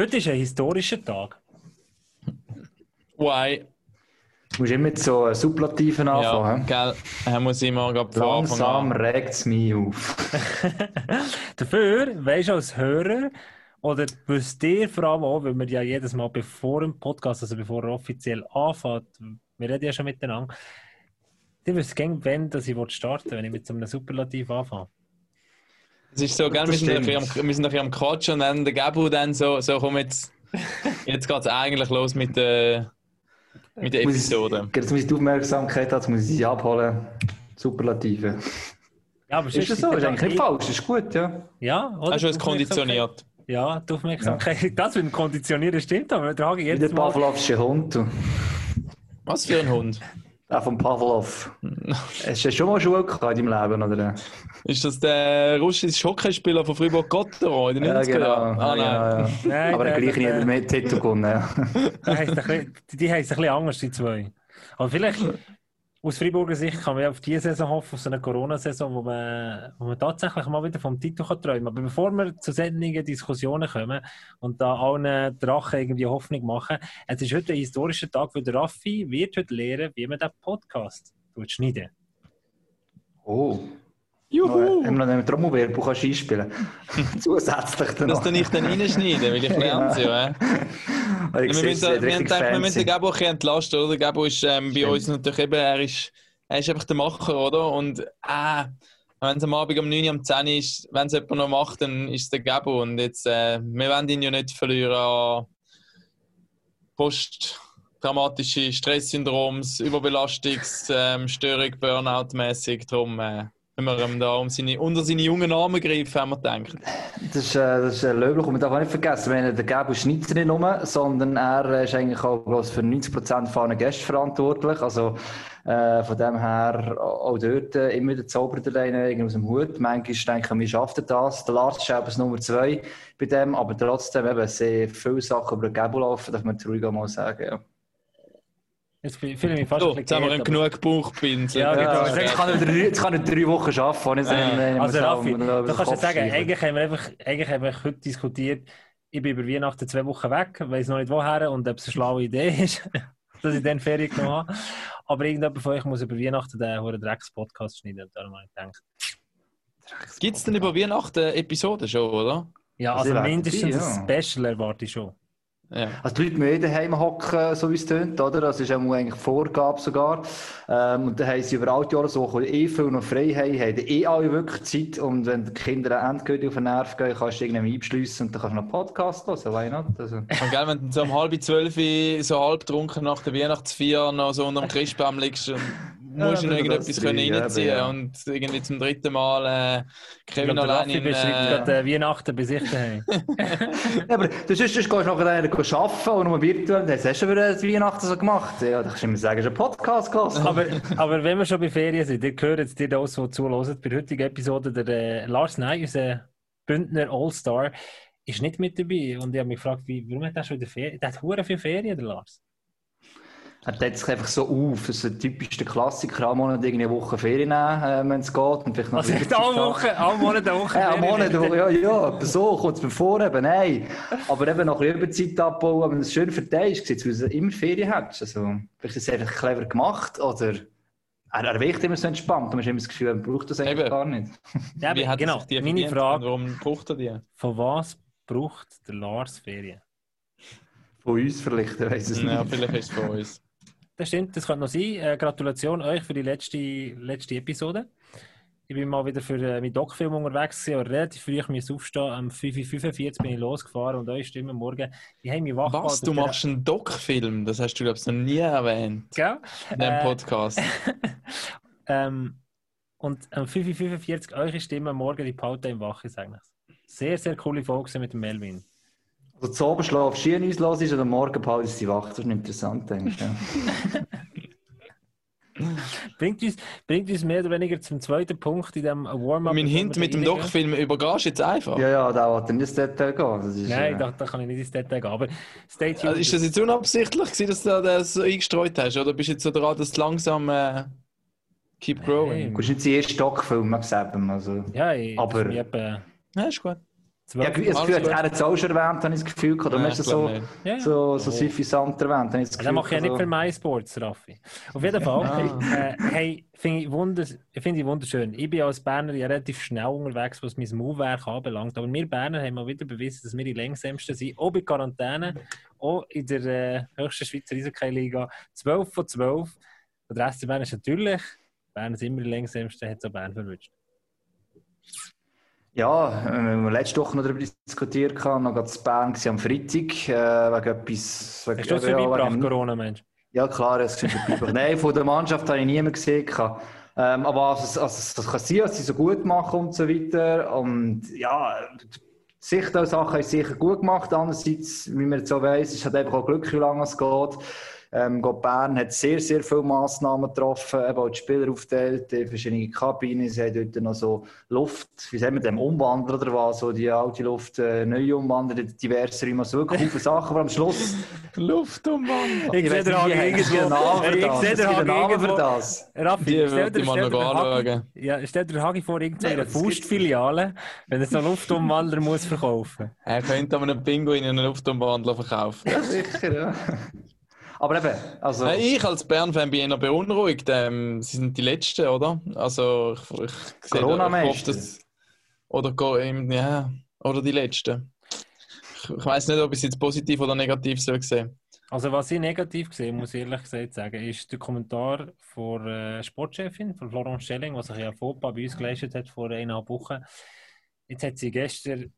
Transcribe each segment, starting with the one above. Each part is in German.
Heute ist ein historischer Tag. Why? Du musst immer mit so Superlativen anfangen. Ja, gell. Er muss immer gerade von Langsam an. regt es mich auf. Dafür, weisst du als Hörer, oder wisst ihr vor allem auch, weil wir ja jedes Mal bevor im Podcast, also bevor er offiziell anfängt, wir reden ja schon miteinander, ihr wisst gerne, wenn dass ich starten will, wenn ich mit so einem Superlativ anfange. Es ist so, gell, wir sind, am, wir sind bisschen am Quatschen und dann der Gabu dann so, so komm jetzt, jetzt geht es eigentlich los mit der, mit der Muss ich- Episode. Jetzt muss ich die Aufmerksamkeit haben, jetzt muss ich sie abholen. Superlative. Ja, aber Ist das so? Ist eigentlich nicht falsch, ist gut, ja. Ja, oder? Hast du es konditioniert? Ja, die Aufmerksamkeit. Das mit dem Konditionieren stimmt, aber der Hagi Wie der jetzt. Pavlovsche Hund. du. Was für ein Hund? Der von Pavlov. Hast du schon mal Schule gehabt in deinem Leben, oder? Ist das der russische Hockeyspieler von Fribourg-Gotteron in den 90er Jahren? Ah, nein. ja, ja. Nein, Aber der- hat mehr Titel gewonnen. Ja. Die heisst ein bisschen anders, die zwei. Aber vielleicht, aus Freiburger Sicht, kann man auf diese Saison hoffen, auf so eine Corona-Saison, wo man, wo man tatsächlich mal wieder vom Titel kann träumen kann. Aber bevor wir zu solchen Diskussionen kommen und da allen Drachen irgendwie Hoffnung machen, es ist heute ein historischer Tag, weil der Raffi wird heute lernen, wie man den Podcast schneiden. Oh. Juhu! Haben wir noch einen Trommelwirbel kannst du einspielen Zusätzlich dann Das noch. dann ich dann reinschneiden, weil ich lerne es ja. Aber ich Wir müssen, wir haben gedacht, wir müssen Gabo ein bisschen entlasten, oder? Der Gabo ist ähm, bei uns natürlich eben, er ist, er ist einfach der Macher, oder? Und äh, wenn es am Abend um 9 Uhr, um 10 Uhr ist, wenn es jemand noch macht, dann ist es der Gabo. Und jetzt, äh, wir wollen ihn ja nicht verlieren an posttraumatische Stresssyndroms, Überbelastungsstörung, Burnout-mäßig. Darum äh, wenn wir ihm da um seine, unter seine jungen Arme greifen, haben wir gedacht. Das ist, äh, das ist äh, löblich und man darf auch nicht vergessen, wenn der Gabo schneidet nicht nur, sondern er äh, ist eigentlich auch bloß für 90% von Gästen verantwortlich. Also äh, von dem her auch dort äh, immer der Zauber irgendwie aus dem Hut. Manchmal denken wir, wir schaffen das. Der Lars ist eben Nummer zwei bei dem, aber trotzdem eben sehr viele Sachen über den Gabo laufen, darf man ruhig mal sagen. Ja. Jetzt fühle ich mich fast So, ein jetzt haben wir genug Bauchpinsel. Ja, Ja, genau. also jetzt, kann ich drei, kann drei Wochen arbeiten, ohne Ja. aber- Also Raffi, du kannst ja sagen, eigentlich haben wir einfach, eigentlich haben wir heute diskutiert, ich bin über Weihnachten zwei Wochen weg, weiß noch nicht woher und ob es eine schlaue Idee ist, dass ich dann Ferien genommen habe. Aber irgendjemand von euch muss über Weihnachten den hohen Drecks-Podcast schneiden. Und darum habe ich gedacht, Gibt es denn über Weihnachten Episoden schon, oder? ja, Also mindestens ein Special erwarte ich schon. Ja. Also die Leute müssen daheim hocken, so wie es tönt, oder? Das ist eigentlich Vorgabe sogar. Ähm, und dann haben sie über all die Jahre so eh viel noch frei haben, haben eh alle wirklich Zeit. Und wenn die Kinder endgültig auf den Nerv gehen, kannst du irgendwie einbeschliessen und dann kannst du noch einen Podcast hören, why not? Also, Und gell, wenn du so um halb zwölf so halb trunken nach der Weihnachtsfeier noch so unter dem Christbaum liegst, dann musst du Ja, noch das irgendetwas können reinziehen ja. und irgendwie zum dritten Mal äh, Kevin allein in... beschreibt Äh, gerade äh, Weihnachten bei sich daheim. ja, aber du sonst gehst du nachher arbeiten und nur virtuell, dann hast du schon wieder das Weihnachten so gemacht. Ja, dann kannst du immer sagen, du hast einen Podcast gehört. aber, aber wenn wir schon bei Ferien sind, ihr hört jetzt die da so zuhören, bei der heutigen Episode, der äh, Lars Ney, unser Bündner All-Star, ist nicht mit dabei. Und ich habe mich gefragt, wie, warum hat er schon wieder Ferien? Der hat hure viel Ferien, der Lars. Er teilt sich einfach so auf. Das ist ein typischer Klassiker. Am Monat irgendwie eine Woche Ferien nehmen, äh, wenn es geht. Und vielleicht noch Also Überzeit alle. Woche, alle Monate eine Woche Ja, am Ferien. Monat, ja, ja, aber so kommt es mir vor, eben, nein. Aber eben noch ein bisschen Überzeit abbauen, wenn du es schön verteilst, als du immer Ferien hättest. Also, vielleicht ist es einfach clever gemacht, oder er, er wirkt immer so entspannt, und man hat immer das Gefühl, er braucht das eigentlich Eben. gar nicht. Ja, wie hat genau, sich die meine Frage, Warum braucht er die? von was braucht der Lars Ferien? Von uns vielleicht, ich weiss es Ja, nicht. vielleicht ist es von uns. Das stimmt, das könnte noch sein. Äh, Gratulation euch für die letzte, letzte Episode. Ich bin mal wieder für äh, meinen Doc-Film unterwegs gewesen, aber relativ früh musste ich aufstehen. Am 5.45 Uhr bin ich losgefahren und eure Stimme am morgen, die haben mich wach Was? Du machst einen Doc-Film? Das hast du, glaube ich, noch nie erwähnt Gell? in diesem Äh, Podcast. Ähm, und am 5.45 Uhr eure Stimme morgen, die behalten im Wach, ich sage. Sehr, sehr coole Folge mit Melvin. Also, zu oben schlafst du uns los ist, oder am Morgen du die Wacht. Das ist interessant, denke ich. Ja. Bringt uns, bringt uns mehr oder weniger zum zweiten Punkt in dem Warm-up. mein Hint mit dem. Doc-Film übergehst du jetzt einfach. ja, ja, da wollte er nicht ins Detail gehen. Das ist, Nein, äh, da, da kann ich nicht ins Detail gehen. Aber stay tuned. Also ist das jetzt unabsichtlich, gewesen, dass du das so eingestreut hast? Oder bist du jetzt so dran, dass du langsam äh, keep growing? Nein. Du kannst nicht den ersten sagen, also... ja, ich, aber- ich Ja, ist gut. Ja, ich habe das Gefühl, er hat es auch schon erwähnt, habe ich das Gefühl. Ist ich es so. Ja, ja. so, so suffisant erwähnt? Habe ich das Ja, Gefühl, dann mache ich ja nicht für MySports, Raffi. Auf jeden Fall, äh, hey, finde ich, wunders find ich wunderschön. Ich bin als Berner ja relativ schnell unterwegs, was mein Mauwerk anbelangt. Aber wir Berner haben mal wieder bewiesen, dass wir die längsamsten sind. Auch bei Quarantäne, auch in der äh, höchsten Schweizer Eishockey-Liga. 12 von 12. Und der SC Bern ist natürlich, Bern ist immer die längsamste, hat es auch Bern verwünscht. Ja, wir haben letzte Woche noch darüber diskutiert, noch gerade in Bern am Freitag, äh, wegen etwas... Wegen, Hast du das ja, vorbeigebracht, wegen- Corona, Mensch? Ja, klar, es ist. Nein, von der Mannschaft habe ich niemanden gesehen. Ähm, aber also, also, das kann sein, dass sie so gut machen und so weiter. Und ja, die Sichtsachen haben sie sicher gut gemacht. Andererseits, wie man jetzt so weiss, ist halt einfach auch Glück, wie lange es geht. Ähm, Gott Bern hat sehr, sehr viele Massnahmen getroffen, eben auch die Spieler aufgeteilt, in verschiedene Kabinen. Sie haben dort noch so Luft, wie sagen wir dem, Umwandler oder was, so die alte Luft äh, neu umwandern, diverse Räume, also wirklich viele Sachen, aber am Schluss Luft um Mann. Ich sehe den heißt irgendwo. Ich das? sehe den einen Namen für das. Raffi, Die stell dir, ich mal stell dir ja, stell Hagi vor, irgendeine Faustfiliale, wenn er so einen Luftumwandler muss verkaufen. Er könnte an einem Pinguin einen Luftumwandler verkaufen. Ja, sicher, ja. Aber eben, also... Ich als Bern-Fan bin eher beunruhigt. Ähm, sie sind die Letzten, oder? Also ich, ich, sehe- Corona-Meister. ich hoffe, dass- Oder, go- ja, oder die Letzten. Ich, ich weiß nicht, ob ich es jetzt positiv oder negativ soll sehen. Also was ich negativ gesehen muss ich ehrlich gesagt sagen, ist der Kommentar von äh, Sportchefin, von Florence Schelling, was sich ja Fauxpas bei uns geleistet hat vor eineinhalb Wochen. Jetzt hat sie gestern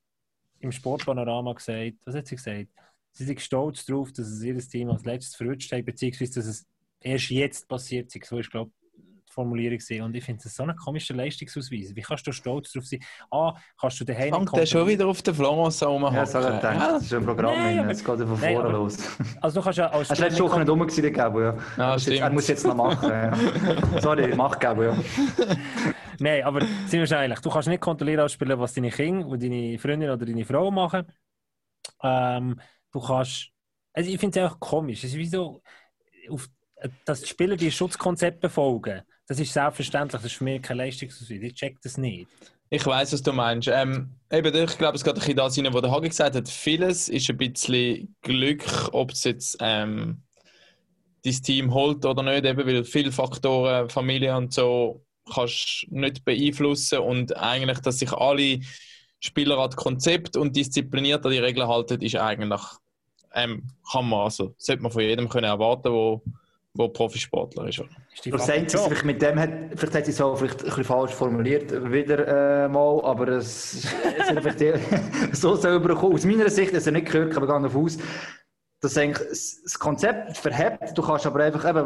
im Sportpanorama gesagt, was hat sie gesagt? Sie sind stolz darauf, dass es ihr Team als letztes verrutscht hat, beziehungsweise dass es erst jetzt passiert ist. So ist, glaube ich, die Formulierung. gewesen. Und ich finde das so ein komischer Leistungsausweis. Wie kannst du stolz darauf sein? Ah, kannst du daheim Fängt der schon wieder auf den Florence ja, das habe ich gedacht, das ist ein Programm, Nein, aber- es geht ja von Nein, vorne aber- los. Also du kannst ja als Er ist letzte Woche nicht rum gewesen, Gabo, ja. Ja, er, muss jetzt, stimmt. er muss jetzt noch machen, ja. Sorry, mach Gabo, ja. Nein, aber sind wir ehrlich, du kannst nicht kontrollieren als Spieler, was deine Kinder und deine Freundin oder deine Frau machen. Ähm, du kannst. Also ich finde es einfach komisch. Es ist wie so, auf, dass die Spieler die Schutzkonzepte befolgen. Das ist selbstverständlich, das ist für mich kein Leistungsausweis. Ich check das nicht. Ich weiß, was du meinst. Ähm, eben, ich glaube, es geht ein bisschen das rein, was der Hagi gesagt hat. Vieles ist ein bisschen Glück, ob es jetzt ähm, dein Team holt oder nicht, eben, weil viele Faktoren, Familie und so, kannst nicht beeinflussen und eigentlich, dass sich alle Spieler an das Konzept und diszipliniert an die Regeln halten, ist eigentlich, ähm, kann man, also, sollte man von jedem können erwarten, wo, wo Profisportler ist. Oder? Ist Einzige, Job. vielleicht mit dem hat, vielleicht hat sie es auch vielleicht ein bisschen falsch formuliert, wieder äh, mal, aber es, es hat vielleicht so selber kommen. Aus meiner Sicht, dass er nicht gehört, aber gehe davon aus, dass eigentlich das das Konzept verhebt, du kannst aber einfach, eben,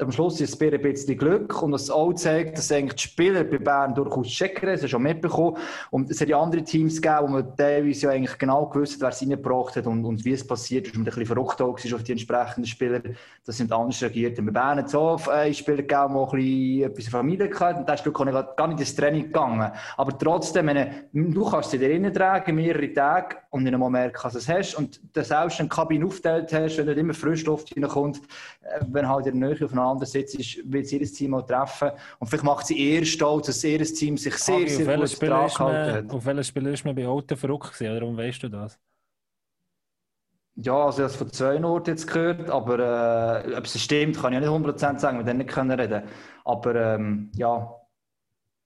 am Schluss- ist es ein bisschen Glück und das auch zeigt, dass eigentlich die Spieler bei Bern durchaus checken, das hast schon mitbekommen. Und es hat ja andere Teams gegeben, wo man teilweise ja eigentlich genau gewusst hat, wer es reingebracht hat und, und wie es passiert ist und ein bisschen verrückt auch auf die entsprechenden Spieler, das sind anders reagiert. Und bei Bern hat es auch äh, Spieler gegeben, die ein bisschen etwas der Familie hatten und da ist Glück gar nicht ins Training gegangen. Aber trotzdem, meine, du kannst sie dir drinnen tragen, mehrere Tage und nicht einmal merken, dass du es hast und du selbst eine Kabine aufgeteilt hast, wenn nicht immer Frischluft reinkommt, äh, wenn halt in der Nähe aufeinander sitzt, wird sie ihr Team auch treffen und vielleicht macht sie eher stolz, dass ihr Team sich sehr, auf sehr gut dran gehalten hat. auf welchen Spieler ist man bei Alten verrückt gewesen? Oder warum weißt du das? Ja, also ich habe es von zwei Orten jetzt gehört, aber äh, ob es stimmt, kann ich nicht 100% sagen, wir dann nicht können reden. Aber ähm, ja,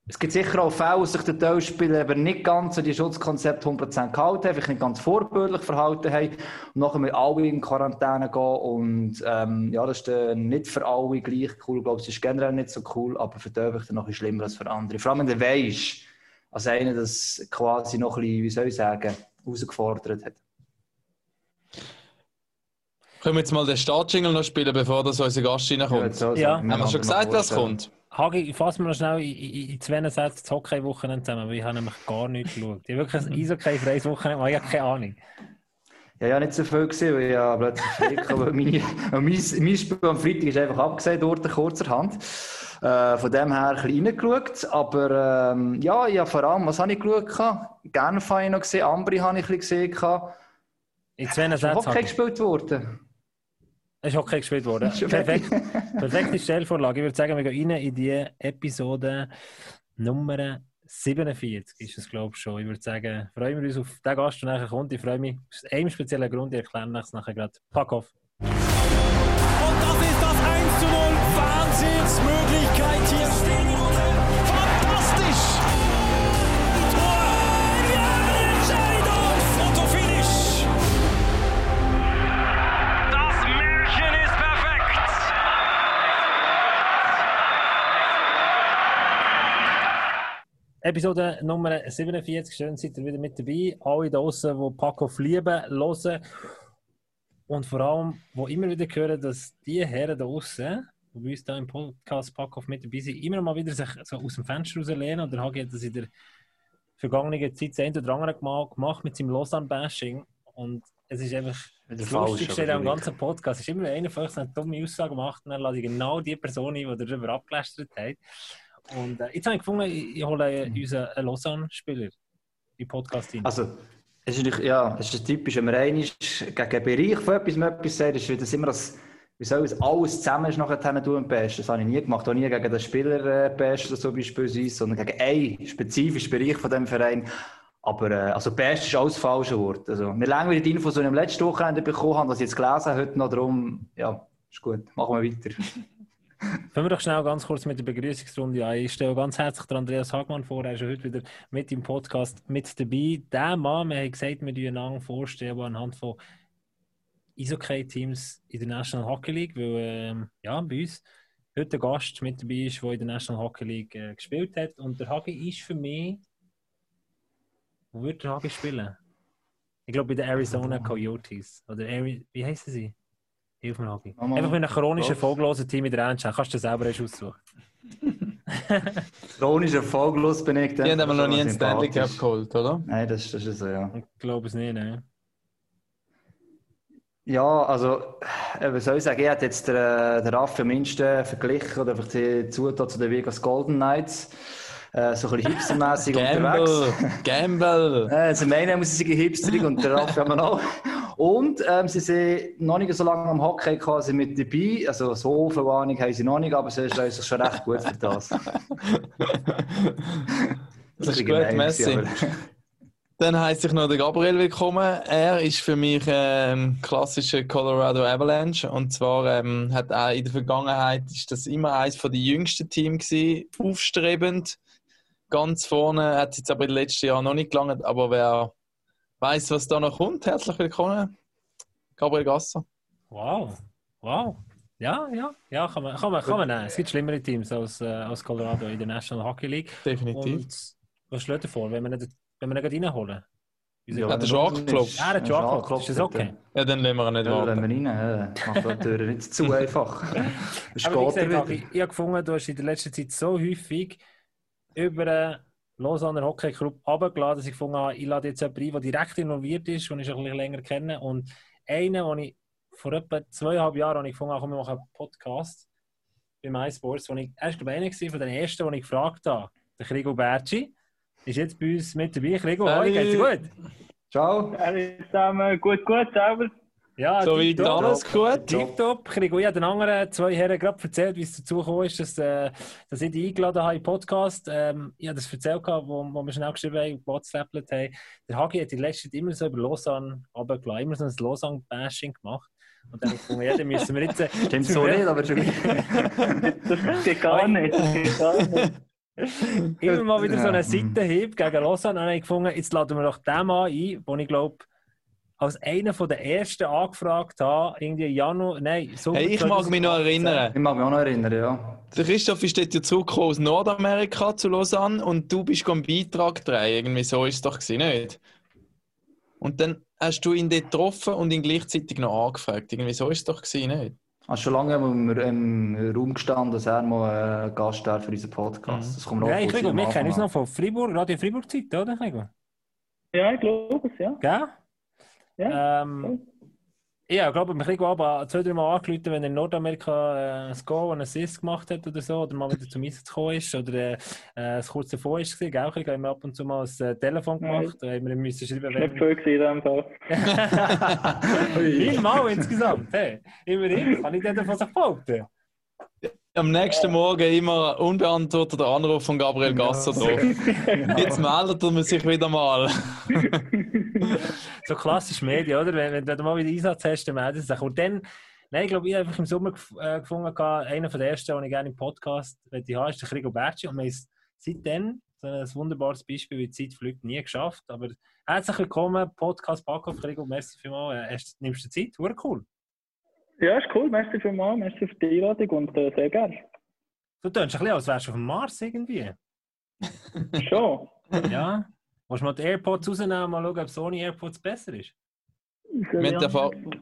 es gibt sicher auch Fälle, wo sich der Teilspieler eben nicht ganz an die Schutzkonzept 100% gehalten haben, vielleicht nicht ganz vorbildlich verhalten haben und nachher mit alle in Quarantäne gehen und ähm, ja, das ist dann nicht für alle gleich cool, ich glaube, es ist generell nicht so cool, aber für die vielleicht noch schlimmer als für andere. Vor allem, wenn du weisst, als einer das quasi noch ein bisschen, wie soll ich sagen, herausgefordert hat. Können wir jetzt mal den Startjingle noch spielen, bevor das unser Gast reinkommt? jetzt so Ja. Haben wir schon gesagt, was kommt? Hagi, fassen wir noch schnell in, in, in zwei Sätzen das Hockey-Wochenende zusammen, weil ich habe nämlich gar nichts geschaut. Ich habe wirklich ein Eishockey-freies Wochenende, aber ich habe keine Ahnung. Ja, ja, nicht so viel gesehen, weil ich ja plötzlich weil meine, mein, mein Spiel am Freitag ist einfach abgesehen durch kurzerhand. Äh, von dem her ein bisschen reingeschaut. Aber ähm, ja, ja, vor allem, was habe ich geschaut? Genf habe ich noch gesehen, Ambri habe ich ein bisschen gesehen. In zwei Sätzen. Hockey gespielt worden? Es ist Hockey gespielt worden. Perfekt, perfekte Stellvorlage. Ich würde sagen, wir gehen rein in die Episode Nummer 47 ist es, glaube ich, schon. Ich würde sagen, freuen wir uns auf den Gast, der nachher kommt. Ich freue mich aus einem speziellen Grund. Ich erkläre es nachher gerade. Pack auf. Und das ist das 1 zu 0. Wahnsinnsmöglichkeit hier. Fantastisch! Episode Nummer 47. Schön, seid ihr wieder mit dabei. Alle da draußen, die Packoff lieben, hören. Und vor allem, wo immer wieder hören, dass die Herren da draußen, die bei uns da im Podcast Packoff mit dabei sind, immer mal wieder sich so aus dem Fenster rauslehnen. Oder habe ich das in der vergangenen Zeit das oder andere Mal gemacht mit seinem Lausanne-Bashing. Und es ist einfach das falsch, Lustigste am ganzen Podcast. Es ist immer einer von euch eine dumme Aussage macht und dann lasse ich genau die Person ein, die darüber abgelästert hat. Und äh, jetzt habe ich gefunden, ich, ich hole äh, unseren äh, Lausanne-Spieler den Podcast rein. Also, es ist, natürlich- ja, es ist typisch, wenn man einmal gegen einen Bereich von etwas, etwas sagt, ist das immer das, wie soll es, alles zusammen ist nachher tun besten. Das habe ich nie gemacht, auch nie gegen den Spieler äh, besten, so beispielsweise, sondern gegen einen spezifischen Bereich von dem Verein. Aber äh, also best ist alles das falsche Wort. Also, wir lange wieder die Infos, die ich am letzten Wochenende bekommen habe, was ich jetzt gelesen habe, heute noch darum, ja, ist gut, machen wir weiter. Fangen wir doch schnell ganz kurz mit der Begrüßungsrunde an. Ich stelle ganz herzlich den Andreas Hagmann vor. Er ist heute wieder mit im Podcast mit dabei. Der Mann, wir haben gesagt, wir ihn vorstellen, der anhand von Eishockey-Teams in der National Hockey League, weil ähm, ja, bei uns heute ein Gast mit dabei ist, der in der National Hockey League äh, gespielt hat. Und der Hagi ist für mich. Wo würde der Hagi spielen? Ich glaube bei den Arizona Coyotes. Oder Ari wie heißen sie? Hilf mir, Hagi. Mama. Einfach mit einem chronischen, Was? erfolglosen Team in der Endschau. Kannst du dir selber erst aussuchen. Chronisch erfolglos bin ich. Die haben aber noch nie einen Stanley Cup geholt, oder? Nein, das, das ist so, ja. Ich glaube es nicht, ne? Ja, also, äh, was soll ich sagen? Ich hätte jetzt den, äh, den Raff am minsten verglichen oder einfach die Zutat zu den Vegas Golden Knights. Äh, so ein bisschen hipstermässig unterwegs. Gamble! Gamble! Äh, zum einen muss ich sagen, hipsterig und der Raff haben wir noch. Und ähm, sie sind noch nicht so lange am Hockey quasi mit dabei. Also, so viel Ahnung haben sie noch nicht, aber sie ist sich schon recht gut für das. Das ist bisschen gut, aber- Dann heiße ich noch den Gabriel willkommen. Er ist für mich ähm, klassischer Colorado Avalanche und zwar ähm, hat er in der Vergangenheit ist das immer eines von den jüngsten Teams gewesen, aufstrebend, ganz vorne. Hat jetzt aber in den letzten Jahren noch nicht gelangt, aber wer weiß, was da noch kommt, herzlich willkommen, Gabriel Gasser. Wow. Wow. Ja, ja, ja, kann man, kann man, kann man nehmen. Es gibt schlimmere Teams als, äh, als Colorado in der National Hockey League. Definitiv. Und was schlägt ihr vor, wenn wir ihn, wenn wir ihn gerade reinholen? Unser- Hat er schon angeklopft? Ja, er hat schon angeklopft. Ist das okay? Ja, dann lassen wir ihn nicht Ja, warten. lassen wir rein. Ja. Macht die Tür nicht zu einfach. Aber wie gesagt, ich, ich habe gefunden, du hast in der letzten Zeit so häufig über Lausanne Hockey Club runtergeladen, dass ich gefunden habe, ich lade jetzt jemanden ein, der direkt involviert ist, den ich schon ein bisschen länger kenne. Und einen, den ich vor etwa zweieinhalb Jahren habe ich gefunden habe, komm, wir machen einen Podcast bei MySports, wo ich, er war glaube ich einer von den ersten, den ich gefragt habe, der Krigo Bertschi, ist jetzt bei uns mit dabei. Krigo, Salut. geht's dir gut? Ciao. Hallo zusammen, gut, gut, selber. Ja, So tipptopp. alles gut? Tipptopp. Ich habe den anderen zwei Herren gerade erzählt, wie es dazu gekommen ist, dass, äh, dass ich die eingeladen habe im Podcast. Ähm, ich habe das erzählt, wo, wo wir schnell geschrieben haben, WhatsApplet haben. Der Hagi hat in letzter Zeit immer so über Lausanne runtergelassen, immer so ein Lausanne-Bashing gemacht. Und dann habe ich gefunden, ja, dann müssen wir jetzt... äh, Stimmt so nicht, aber schon Das geht gar nicht, das geht gar nicht. immer mal wieder so einen. Seitenhieb gegen Lausanne. Und dann habe ich gefunden, jetzt laden wir doch den Mann ein, den ich glaube, als einer der ersten angefragt habe, irgendwie im Januar, nein, so Hey, ich mag mich noch erinnern. Ich mag mich auch noch erinnern, ja. Der Christoph ist dort ja zurückgekommen aus Nordamerika zu Lausanne und du bist einen Beitrag drehen. Irgendwie so ist es doch gewesen, nicht? Und dann hast du ihn dort getroffen und ihn gleichzeitig noch angefragt. Irgendwie so ist es doch gewesen, nicht? Also schon lange haben wir im Raum gestanden, dass er mal äh, Gast wäre für unseren Podcast. Das kommt kurz Krigo, am wir kennen uns noch von Fribourg, Radio Fribourg-Zeit, oder? Ja, ich glaube es, ja. Gell? Ja. Ähm, ja, ich glaube, Krigo aber zwei, drei Mal angerufen, wenn er in Nordamerika äh, ein Goal, einen Assist gemacht hat oder so, oder mal wieder zum Einsatz gekommen ist, oder äh, äh, es kurz davor ist, gell? Haben wir ab und zu mal ein äh, Telefon gemacht, da haben wir müssen schreiben, Nicht viel gewesen in dem Fall. Viermal insgesamt, hey. Immerhin, kann ich denn davon sich behaupten? Am nächsten Morgen immer unbeantworteter Anruf von Gabriel Gasser drauf. Jetzt meldet er sich wieder mal. so klassisch Medien, oder? Wenn, wenn du mal wieder Einsatz hast, dann meldet sich. Und dann, nein, ich glaube, ich habe einfach im Sommer gef äh, gefunden, einer von der ersten, den ich gerne im Podcast möchte haben, ist der Rigo Berci. Und wir haben seitdem, so ein wunderbares Beispiel, wie die Zeit fliegt, nie geschafft. Aber herzlich willkommen, Podcast Backoff, Rigo, merci vielmals. Äh, nimmst du Zeit? Hure cool. Ja, ist cool. Merci vielmals. Merci für die Einladung und äh, sehr gerne. Du tönst ein bisschen, als wärst du auf dem Mars irgendwie. Schon. Ja. Willst du mal die AirPods rausnehmen und mal schauen, ob Sony AirPods besser ist? Wir haben die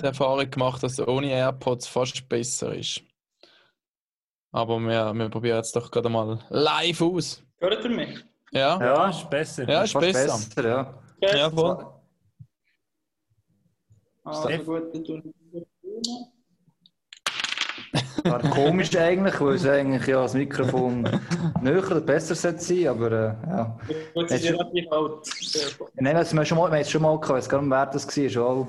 die Erfahrung gemacht, dass ohne AirPods fast besser ist. Aber wir, wir probieren jetzt doch gerade mal live aus. Hört ihr mich? Ja? Ja, ist besser. Ja, ist Fast besser. ja. Ja, voll. Also Steff- gut, dann tun wir War komisch eigentlich, weil es eigentlich ja das Mikrofon näher oder besser sollte sein, aber äh, ja. Sie sind relativ alt. Nein, wir haben es schon mal, wir haben es schon mal gehabt, ich weiß gar nicht, wer das war. Schon.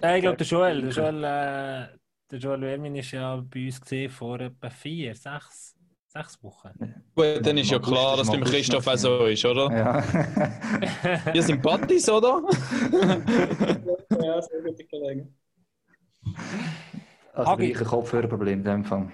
Nein, ich glaube, der Joel, der Joel, äh, der Joel Wermin ist ja bei uns gesehen vor etwa vier, sechs, sechs Wochen. Gut, dann ist ja klar, dass beim Christoph auch so ist, oder? Ja. Ihr sind Buddies, oder? Ja, sehr gute Kollegen. Also Hagi. gleiche Kopfhörerproblem in dem Fall.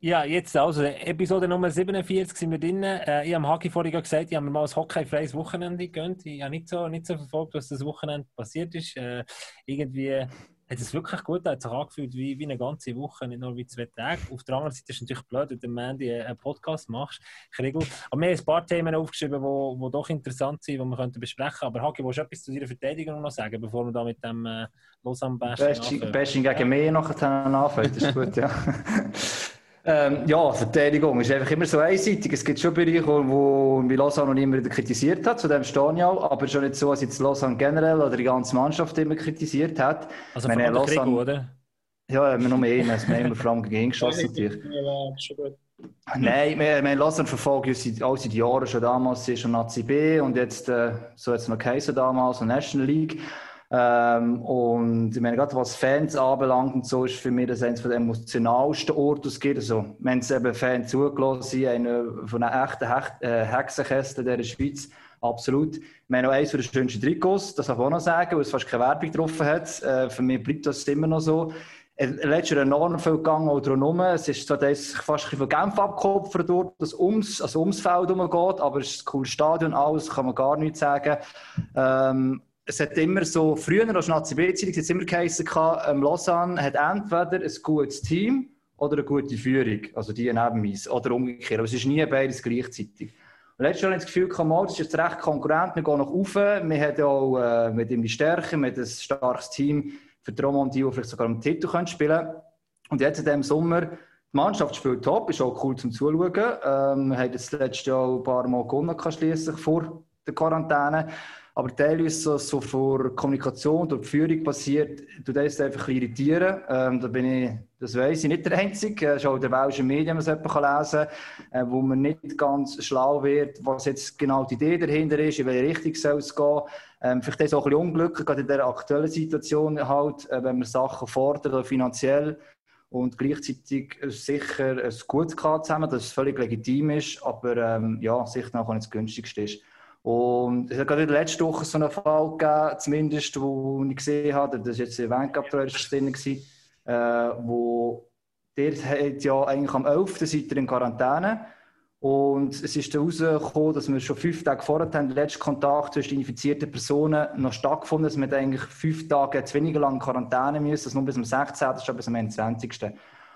Ja, jetzt also, Episode Nummer 47 sind wir drin. Äh, ich habe Hagi vorhin gesagt, ich habe mir mal ein hockeyfreies Wochenende gegönnt. Ich habe nicht so, nicht so verfolgt, was das Wochenende passiert ist. Äh, irgendwie hat es wirklich gut hat sich angefühlt wie, wie eine ganze Woche, nicht nur wie zwei Tage. Auf der anderen Seite ist es natürlich blöd, wenn du am Mandy einen Podcast machst. Kriegel. Aber wir haben ein paar Themen aufgeschrieben, die wo, wo doch interessant sind, die wir könnten besprechen könnten. Aber Hagi, willst du etwas zu deiner Verteidigung noch sagen, bevor wir da mit dem äh, Lausanne-Bashing Bashing, anfangen? Bashing gegen mich nachher anfängt, das ist gut, ja. ähm, ja, Verteidigung ist einfach immer so einseitig. Es gibt schon Bereiche, wo wie Lausanne noch immer wieder kritisiert hat, zu dem stehe ich auch. Aber schon nicht so, dass jetzt Lausanne generell oder die ganze Mannschaft immer kritisiert hat. Also er der Lausanne- Kriegel, oder? Ja, wir nur einen, also wir haben immer vor allem gegen ihn geschossen. Ja. Nein, wir, wir haben Lausanne verfolgt ja seit, auch seit Jahren schon damals, sie ist schon Nazi B und jetzt, äh, so hat es noch geheißen damals, und National League. Ähm, und ich meine, gerade was Fans anbelangt und so, ist für mich das eines der emotionalsten Orte, es gibt. Also, wenn es eben Fans zugelassen einer von den echten Hecht, äh, der Schweiz, absolut. Wir haben noch eines der schönsten Trikots, das darf ich auch noch sagen, weil es fast keine Werbung getroffen hat. Äh, für mich bleibt das immer noch so. Äh, Letztes Jahr enorm viel gegangen auch drumherum. Es ist so, dass fast ein von Genf abgekopft dort, das ums, also ums Feld herumgeht, aber es ist ein cooles Stadion, alles, kann man gar nichts sagen. Ähm, es hat immer so, früher als Nazi B-Zeitung, hat es immer geheißen, ähm, Lausanne hat entweder ein gutes Team oder eine gute Führung, also die neben uns, oder umgekehrt, aber es ist nie beides gleichzeitig. Und letztes Jahr hatte ich das Gefühl, mal, das ist jetzt recht konkurrent, wir gehen noch rauf, wir haben auch äh, mit ihm die Stärke, wir haben ein starkes Team für die Romandie, die vielleicht sogar im Titel können spielen. Und jetzt in diesem Sommer, die Mannschaft spielt top, ist auch cool zum Zuschauen. Ähm, wir haben jetzt letztes Jahr ein paar Mal gewonnen, kann schliesslich vor der Quarantäne. Aber teilweise so, vor Kommunikation die Führung passiert, tut das einfach ein irritieren. Ähm, da bin ich, das weiss ich, nicht der Einzige. Es ist auch in den welschen Medien, es kann lesen äh, wo man nicht ganz schlau wird, was jetzt genau die Idee dahinter ist, in welche Richtung soll es gehen. Ähm, vielleicht ist es auch ein bisschen unglücklich, gerade in der aktuellen Situation halt, äh, wenn man Sachen fordert, finanziell und gleichzeitig sicher ein gutes zusammen, das völlig legitim ist, aber ähm, ja, sicher noch nicht das günstigste ist. Und es hat gerade letzten Woche so einen Fall gegeben, zumindest, wo ich gesehen habe, das war jetzt in Wenkap drin, äh, wo der hat ja eigentlich am 11. seid in Quarantäne und es ist dann rausgekommen, dass wir schon fünf Tage vorher haben, der letzte Kontakt zwischen infizierten Personen noch stattgefunden hat. Wir eigentlich fünf Tage zu weniger lang in Quarantäne müssen, das nur bis zum 16., schon bis zum 21.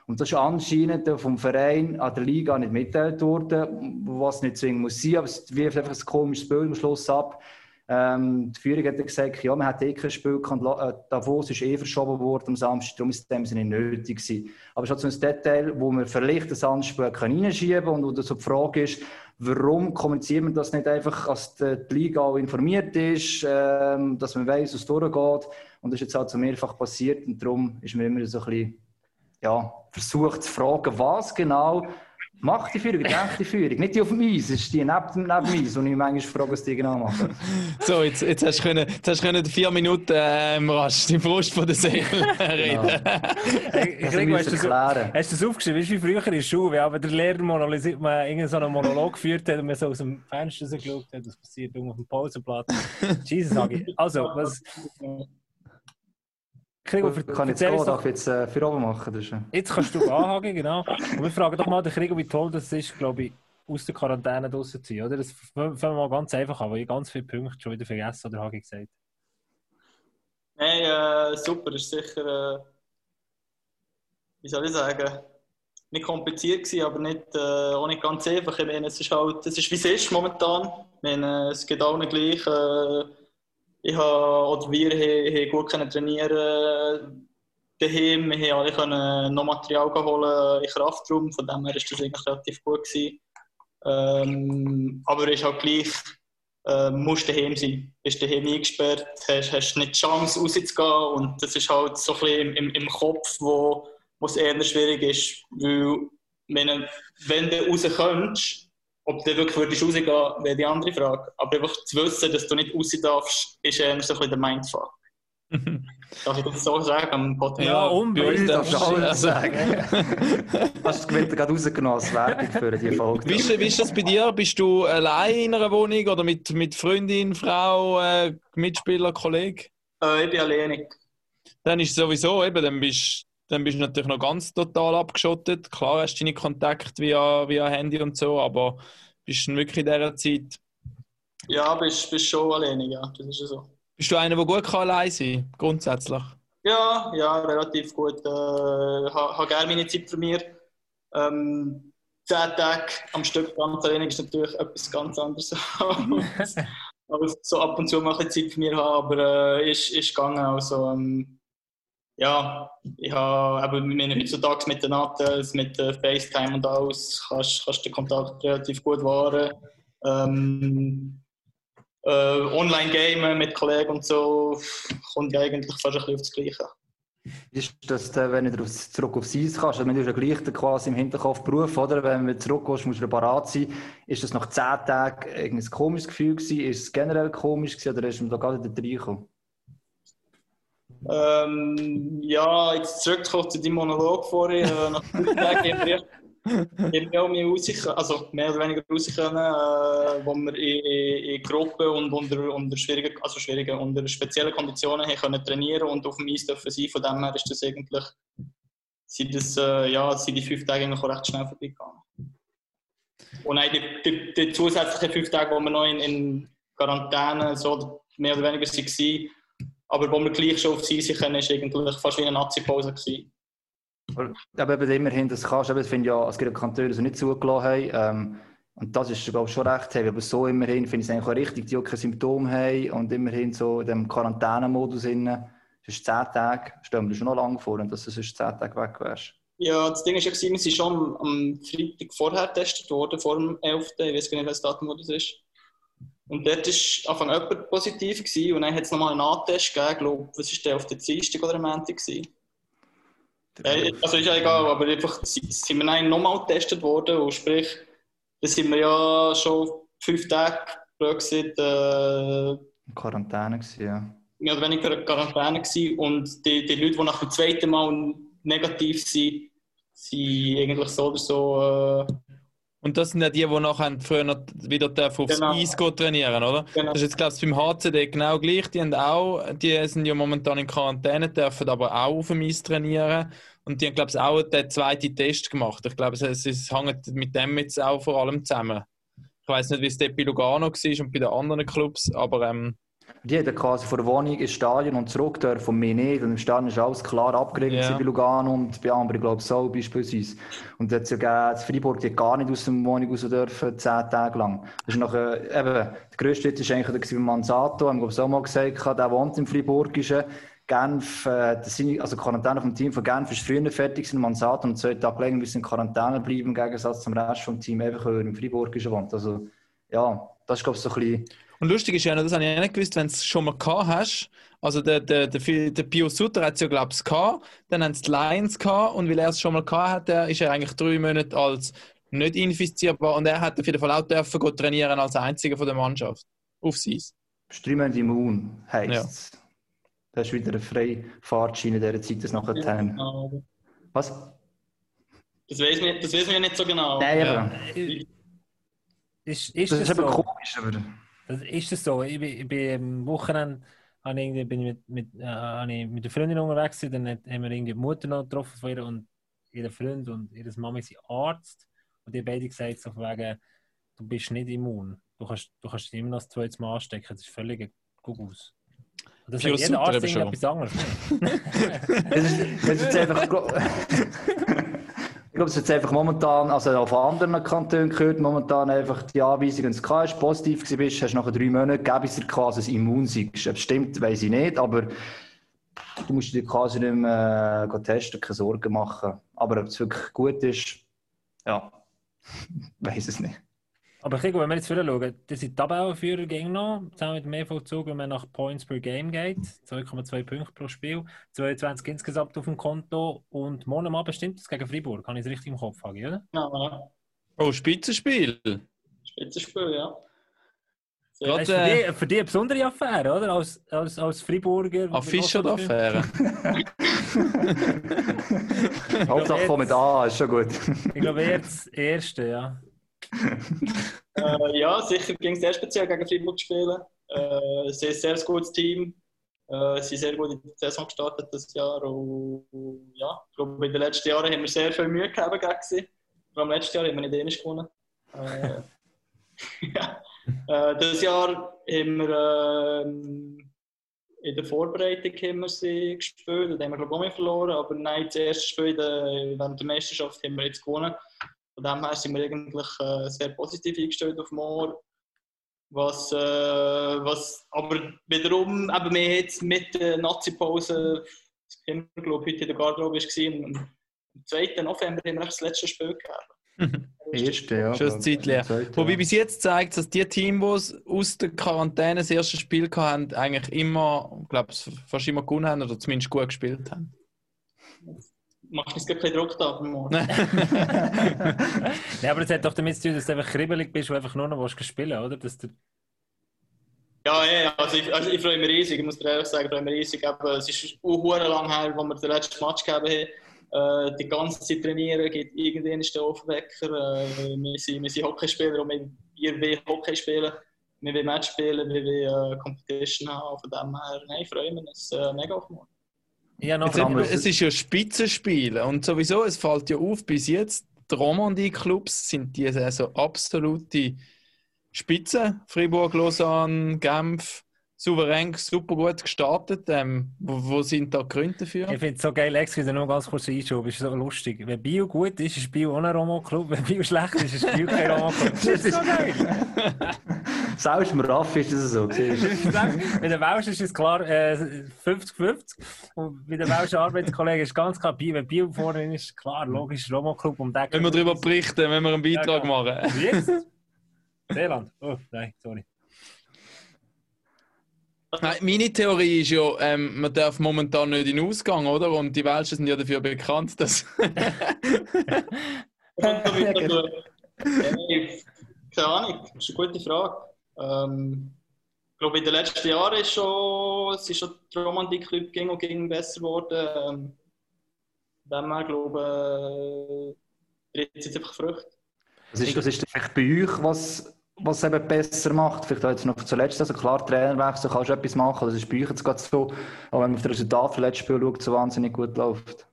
Und das ist anscheinend vom Verein an der Liga nicht mitteilt worden, was nicht zwingend muss sein, aber es wirft einfach ein komisches Bild am Schluss ab. Ähm, die Führung hat gesagt, ja, man hat eh kein Spiel gehabt, äh, Davos ist eh verschoben worden am Samstag, darum ist es dem Sinne nicht nötig gewesen. Aber halt so ein Detail, wo man vielleicht das Anspiel reinschieben kann und wo so die Frage ist, warum kommuniziert man das nicht einfach, dass die Liga auch informiert ist, ähm, dass man weiß, was durchgeht. Und das ist jetzt halt so mehrfach passiert und darum ist man immer so ein bisschen ja, versucht zu fragen, was genau Mach die Führung, die echte Führung. Nicht die auf dem Eis, es ist die neben, neben Eis, und ich manchmal frage, was die genau machen. So, jetzt, jetzt hast du können, jetzt hast du können vier Minuten ähm, rasch die Frust von der Seele reden. Hast müssen du wir das, klären. hast du das aufgeschrieben? Weißt du, wie früher in der Schule, wenn aber der Lehrer monologisiert, man irgendeinen so einen Monolog geführt hat und man so aus dem Fenster geschaut hat, was passiert auf dem Pausenplatz. Jesus, sage ich. Also, was. Gregor, ver- Kann ich jetzt ich jetzt äh, für oben machen? Das ist, äh, jetzt kannst du anhaken, genau. Und wir fragen doch mal den Gregor, wie toll das ist, glaube ich, aus der Quarantäne draussen zu sein, oder? Das fangen wir mal ganz einfach an, weil ich ganz viele Punkte schon wieder vergessen oder habe ich gesagt. Nein, äh, super, ist sicher, äh, wie soll ich sagen, nicht kompliziert gewesen, aber nicht, äh, auch nicht ganz einfach. Ich meine, es ist halt, es ist wie es ist momentan. Ich meine, es geht allen gleich. Äh, ich habe, oder wir haben, gut können trainieren daheim. Wir haben alle können noch Material holen in Kraftraum. Von dem her ist das eigentlich relativ gut gewesen. Ähm, aber es ist halt gleich, äh, musst daheim sein. Bist daheim eingesperrt, hast, hast nicht die Chance rauszugehen und das ist halt so ein bisschen im, im, im Kopf, wo, wo es eher schwierig ist, weil wenn, wenn du raus könntest, ob du wirklich würdest rausgehen, wäre die andere Frage. Aber einfach zu wissen, dass du nicht raus darfst, ist eher so ein bisschen der Mindfuck. Darf ich das so sagen am? Ja, unbedingt. Das uns darfst du alles also, sagen. Hast du das Gewitter gerade rausgenommen als Werbung für die Folge? wie, ist, wie ist das bei dir? Bist du allein in einer Wohnung oder mit, mit Freundin, Frau, äh, Mitspieler, Kollege? Äh, ich bin alleinig. Dann ist es sowieso eben, dann bist, dann bist du natürlich noch ganz total abgeschottet. Klar hast du deine Kontakte via, via Handy und so, aber bist du wirklich in dieser Zeit. Ja, bist, bist schon alleinig, ja, das ist ja so. Bist du einer, der gut kann allein sein kann, grundsätzlich? Ja, ja, relativ gut. Äh, habe ha gerne meine Zeit für mich. Ähm, zehn Tage am Stück ganz alleine ist natürlich etwas ganz anderes. als- als so ab und zu mal ein bisschen Zeit für mich haben, aber äh, ist, ist gegangen. Also, ähm, ja, ich habe eben heutzutage mit den Natels, mit FaceTime und alles, kannst, kannst den Kontakt relativ gut wahren. Ähm, äh, Online-Gamen mit Kollegen und so kommt ja eigentlich fast ein bisschen auf das Gleiche. Ist das, wenn du zurück aufs Eis kannst, also du ja gleich quasi im Hinterkopf Beruf, oder? Wenn du zurückkommst, musst du parat sein. Ist das nach zehn Tagen ein komisches Gefühl gewesen? Ist es generell komisch gewesen, oder ist man da gerade reingekommen? Ähm, ja, jetzt zurückzukommen zu deinem Monolog vorhin. Äh, nach fünf Tagen haben wir, auch mehr raus, also mehr oder weniger raus können, äh, wo wir in, in, Gruppen und unter, unter schwierigen, also schwierigen, unter speziellen Konditionen haben können trainieren und auf dem Eis dürfen sein. Von dem her ist das eigentlich, sind, das, äh, ja, sind die fünf Tage eigentlich auch recht schnell vorbeigegangen. Und nein, die, die, die zusätzlichen fünf Tage, wo wir noch in, in Quarantäne so mehr oder weniger waren, aber wo wir gleich schon auf sie sein können, war eigentlich fast wie eine Nazi-Pause. gewesen. Aber eben immerhin, das kannst du, ich finde ja, es gibt Kantone, die nicht zugelassen haben. Ähm, und das ist, glaube ich, schon recht heavy. Aber so immerhin finde ich es eigentlich auch richtig, die auch keine Symptome haben und immerhin so in dem Quarantänemodus innen. Es ist zehn Tage, stellen wir dir schon noch lange vor, und dass du sonst zehn Tage weg wärst. Ja, das Ding ist ja, wir sind schon am, am Freitag vorher getestet worden, vor dem 11. Ich weiß gar nicht, welches Datum das ist. Und dort war Anfang jemand positiv gewesen, und dann hat es nochmal einen Nahtest gegeben, glaube, was war der, auf der Dienstag oder am Montag gewesen? Ja, also ist ja egal, aber einfach si- sind wir dann nochmal getestet worden und sprich, da sind wir ja schon fünf Tage, gesagt, äh, In Quarantäne gewesen, ja. mehr oder weniger in Quarantäne gewesen. und die, die Leute, die nach dem zweiten Mal negativ sind, sind eigentlich so oder so. Und das sind ja die, die nachher früher wieder aufs Genau. Eis trainieren, oder? genau. Das ist jetzt, glaube ich, beim HCD genau gleich. Die, haben auch, die sind ja momentan in Quarantäne, dürfen aber auch auf dem Eis trainieren. Und die haben, glaube ich, auch den zweiten Test gemacht. Ich glaube, es, es, es hängt mit dem jetzt auch vor allem zusammen. Ich weiß nicht, wie es dort bei Lugano war und bei den anderen Clubs, aber ähm, Die haben quasi von der Wohnung ins Stadion und zurück dürfen und mehr nicht. Und im Stadion ist alles klar abgeregelt Ja. bei Lugano und bei Ambri, glaube ich, so beispielsweise. Und jetzt ja gegeben, Freiburg die gar nicht aus der Wohnung raus dürfen, zehn Tage lang. Das ist nachher, eben, der grösste Schritt war eigentlich der bei Manzato, haben wir glaube ich auch mal gesagt, der wohnt im Freiburgischen. Genf, äh, das sind, also die Quarantäne vom Team von Genf ist früher fertig gewesen, Manzato und zwei Tage länger müssen in Quarantäne bleiben, im Gegensatz zum Rest vom Team, einfach er im Freiburgischen wohnt. Also, ja, das ist glaube ich so ein bisschen, Und lustig ist ja das habe ich auch nicht gewusst, wenn du es schon mal gehabt hast. Also der, der, der, der Pio Sutter hat es ja, glaube ich, gehabt. Dann haben es die Lions gehabt. Und weil er es schon mal gehabt hat, der ist er eigentlich drei Monate als nicht infizierbar und er hat auf jeden Fall auch dürfen gehen trainieren als einziger von der Mannschaft. Auf Eis. Streamend immun heisst es. Das ist wieder eine freie Fahrtschiene in dieser Zeit, das nachher haben. Genau. Was? Das weiß man, das weiß man ja nicht so genau. Nein, Ja. aber Ist, ist das das, ist eben so? komisch, aber ist es so. Ich bin, ich bin am Wochenende habe irgendwie, bin ich mit, mit, äh, habe ich mit der Freundin unterwegs gewesen, dann haben wir irgendwie die Mutter noch getroffen von ihr und ihre Freund und ihre Mama sind Arzt und die haben beide gesagt, so von wegen, du bist nicht immun. Du kannst, du kannst dich immer noch das zweite Mal anstecken. Das ist völlig Gugus. Und das Für sagt jeder Arzt etwas anderes. das ist, das ist einfach. Ich glaube, es jetzt einfach momentan, also auf anderen Kantonen gehört, momentan einfach die Anweisung, wenn du positiv gewesen bist, hast du nach drei Monaten, gäbe es dir quasi ein Immunsieg. Ob stimmt, weiß ich nicht, aber du musst dir quasi nicht mehr äh, testen, keine Sorgen machen. Aber ob es wirklich gut ist, ja, weiß es nicht. Aber ich glaube, wenn wir jetzt wieder schauen, das sind die Tabellenführer gegen noch, zusammen mit dem EV-Zug, wenn man nach Points per Game geht, 2,2 Punkte pro Spiel, 22 insgesamt auf dem Konto und morgen am Abend stimmt das gegen Freiburg, habe ich es richtig im Kopf, Hagi, oder? Ja, ja. Oh, Spitzenspiel. Spitzenspiel, ja. Gerade, Das ist für, die, für die eine besondere Affäre, oder? Als, als, als Freiburger. An Fischer-Affäre. Hauptsache komm mit A, ist schon gut. Ich glaube, eher das erste, ja. Äh, ja, sicher ging es sehr speziell gegen Freiburg zu spielen. Äh, sie ist ein sehr gutes Team. Äh, sie sind sehr gut in die Saison gestartet das Jahr. Und, ja, ich glaube, in den letzten Jahren haben wir sehr viel Mühe gehabt gegen sie. Vor allem letztes Jahr haben wir nicht Dänisch gewonnen. Äh, ja. äh, das Jahr haben wir ähm, in der Vorbereitung haben wir sie gespielt. Da haben wir glaube ich auch mehr verloren. Aber nein, das erste Spiel während der Meisterschaft haben wir jetzt gewonnen. Von dem her sind wir eigentlich äh, sehr positiv eingestellt auf morgen. Was, äh, was aber wiederum, eben wir jetzt mit der Nazi-Pause, wir, glaube ich, heute in der Garderobe war, und am 2. November haben wir das letzte Spiel gehabt. Erste, ja. Schon ein. Zweite, Wobei bis jetzt zeigt, dass die Teams, die aus der Quarantäne das erste Spiel hatten, eigentlich immer, ich glaube, fast immer gewonnen haben oder zumindest gut gespielt haben. Machst du uns gerade keinen Druck da am Morgen? Nein, aber es hat doch damit zu tun, dass du einfach kribbelig bist und einfach nur noch willst spielen oder? Dass du, Ja, ja, also ich, also ich freue mich riesig, ich muss dir ehrlich sagen, ich freue mich riesig. Eben, es ist auch hure lang her, wo wir den letzten Match gegeben haben. Äh, die ganze Zeit trainieren, geht irgendwann ist der Aufwecker. Äh, wir, sind, wir sind Hockeyspieler und wir, wir wollen Hockey spielen. Wir wollen Match spielen, wir wollen äh, Competition haben. Von dem her, nein, ich freue mich, es ist äh, mega auf morgen. Ja, noch Jetzt, eben, es ist ja Spitzenspiel und sowieso, es fällt ja auf, bis jetzt, die Romandie-Clubs sind die Saison absolute Spitze. Fribourg, Lausanne, Genf, souverän, super gut gestartet. Ähm, wo, wo sind da Gründe dafür? Ich finde es so geil, du nur ganz kurz einschub, ist so lustig. Wenn Bio gut ist, ist Bio ein Romo-Club. Wenn Bio schlecht ist, ist Bio kein Romo-Club. Das ist so geil. Selbst im Raff ist das so. Bei den Welschen ist es klar äh, 50-50. Und bei den Welschen Arbeitskollegen ist ganz klar, Bio, wenn Bio vorne ist, klar, logisch, Romo-Club. Um Wenn wir darüber berichten, wenn wir einen Beitrag Ja, machen. Jetzt? Seeland. Oh, nein, sorry. Nein, meine Theorie ist ja, ähm, man darf momentan nicht in den Ausgang, oder? Und die Welschen sind ja dafür bekannt, dass. Wieder genau. Keine Ahnung, das ist eine gute Frage. Ähm, ich glaube, in den letzten Jahren ist schon, es ist schon der Romantik-Club ging und ging besser geworden. Ähm, dem glaube ich, äh, jetzt einfach Früchte. Was ist, was ist vielleicht bei euch, was, was eben besser macht? Vielleicht auch jetzt noch zuletzt, also klar, Trainerwechsel kannst du etwas machen, das ist bei euch jetzt gerade so, auch wenn man auf das Resultat vom letzten Spiel schaut, so wahnsinnig gut läuft.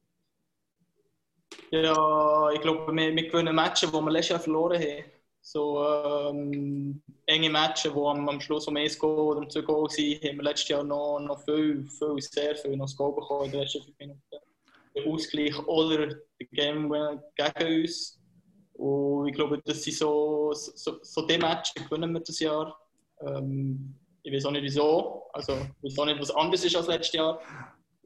Ja, ich glaube, wir, wir gewinnen Matches, die wir letztes Jahr verloren haben. So ähm, enge Matches, die am, am Schluss um 1 Goal oder um 2 Goal sind, haben wir letztes Jahr noch, noch viel, viel, sehr viel noch das Goal bekommen in den letzten 5 Minuten. Der Ausgleich oder der Game gegen uns. Und ich glaube, das sind so, so, so die Matches, gewinnen wir das Jahr. Ähm, ich weiß auch nicht wieso. Also, ich weiß auch nicht, was anders ist als letztes Jahr.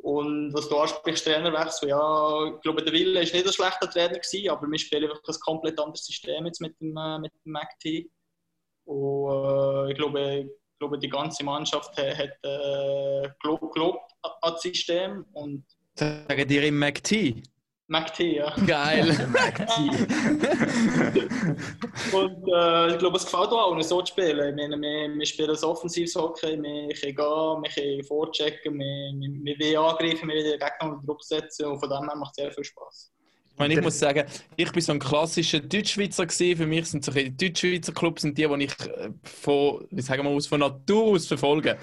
Und was du ansprichst, Trainerwechsel, ja, ich glaube, der Wille war nicht ein schlechter Trainer, gewesen, aber wir spielen wirklich ein komplett anderes System jetzt mit dem, äh, mit dem MAC-Team. Und äh, ich, glaube, ich glaube, die ganze Mannschaft hat, hat äh, gelobt, gelobt an das System. Und Sagen dir im McT? McT, ja. Geil. Und äh, ich glaube, es gefällt auch allen, so zu spielen. Ich meine, wir, wir spielen ein offensives Hockey, wir können gehen, wir können vorchecken, wir, wir, wir wollen angreifen, wir wollen den Gegner unter Druck setzen und von dem her macht es sehr viel Spaß. Ich, meine, ich muss sagen, ich bin so ein klassischer Deutschschweizer gewesen. Für mich sind so die Deutschschweizer Clubs sind die, die ich äh, von, wie sagen wir aus, von Natur aus verfolge.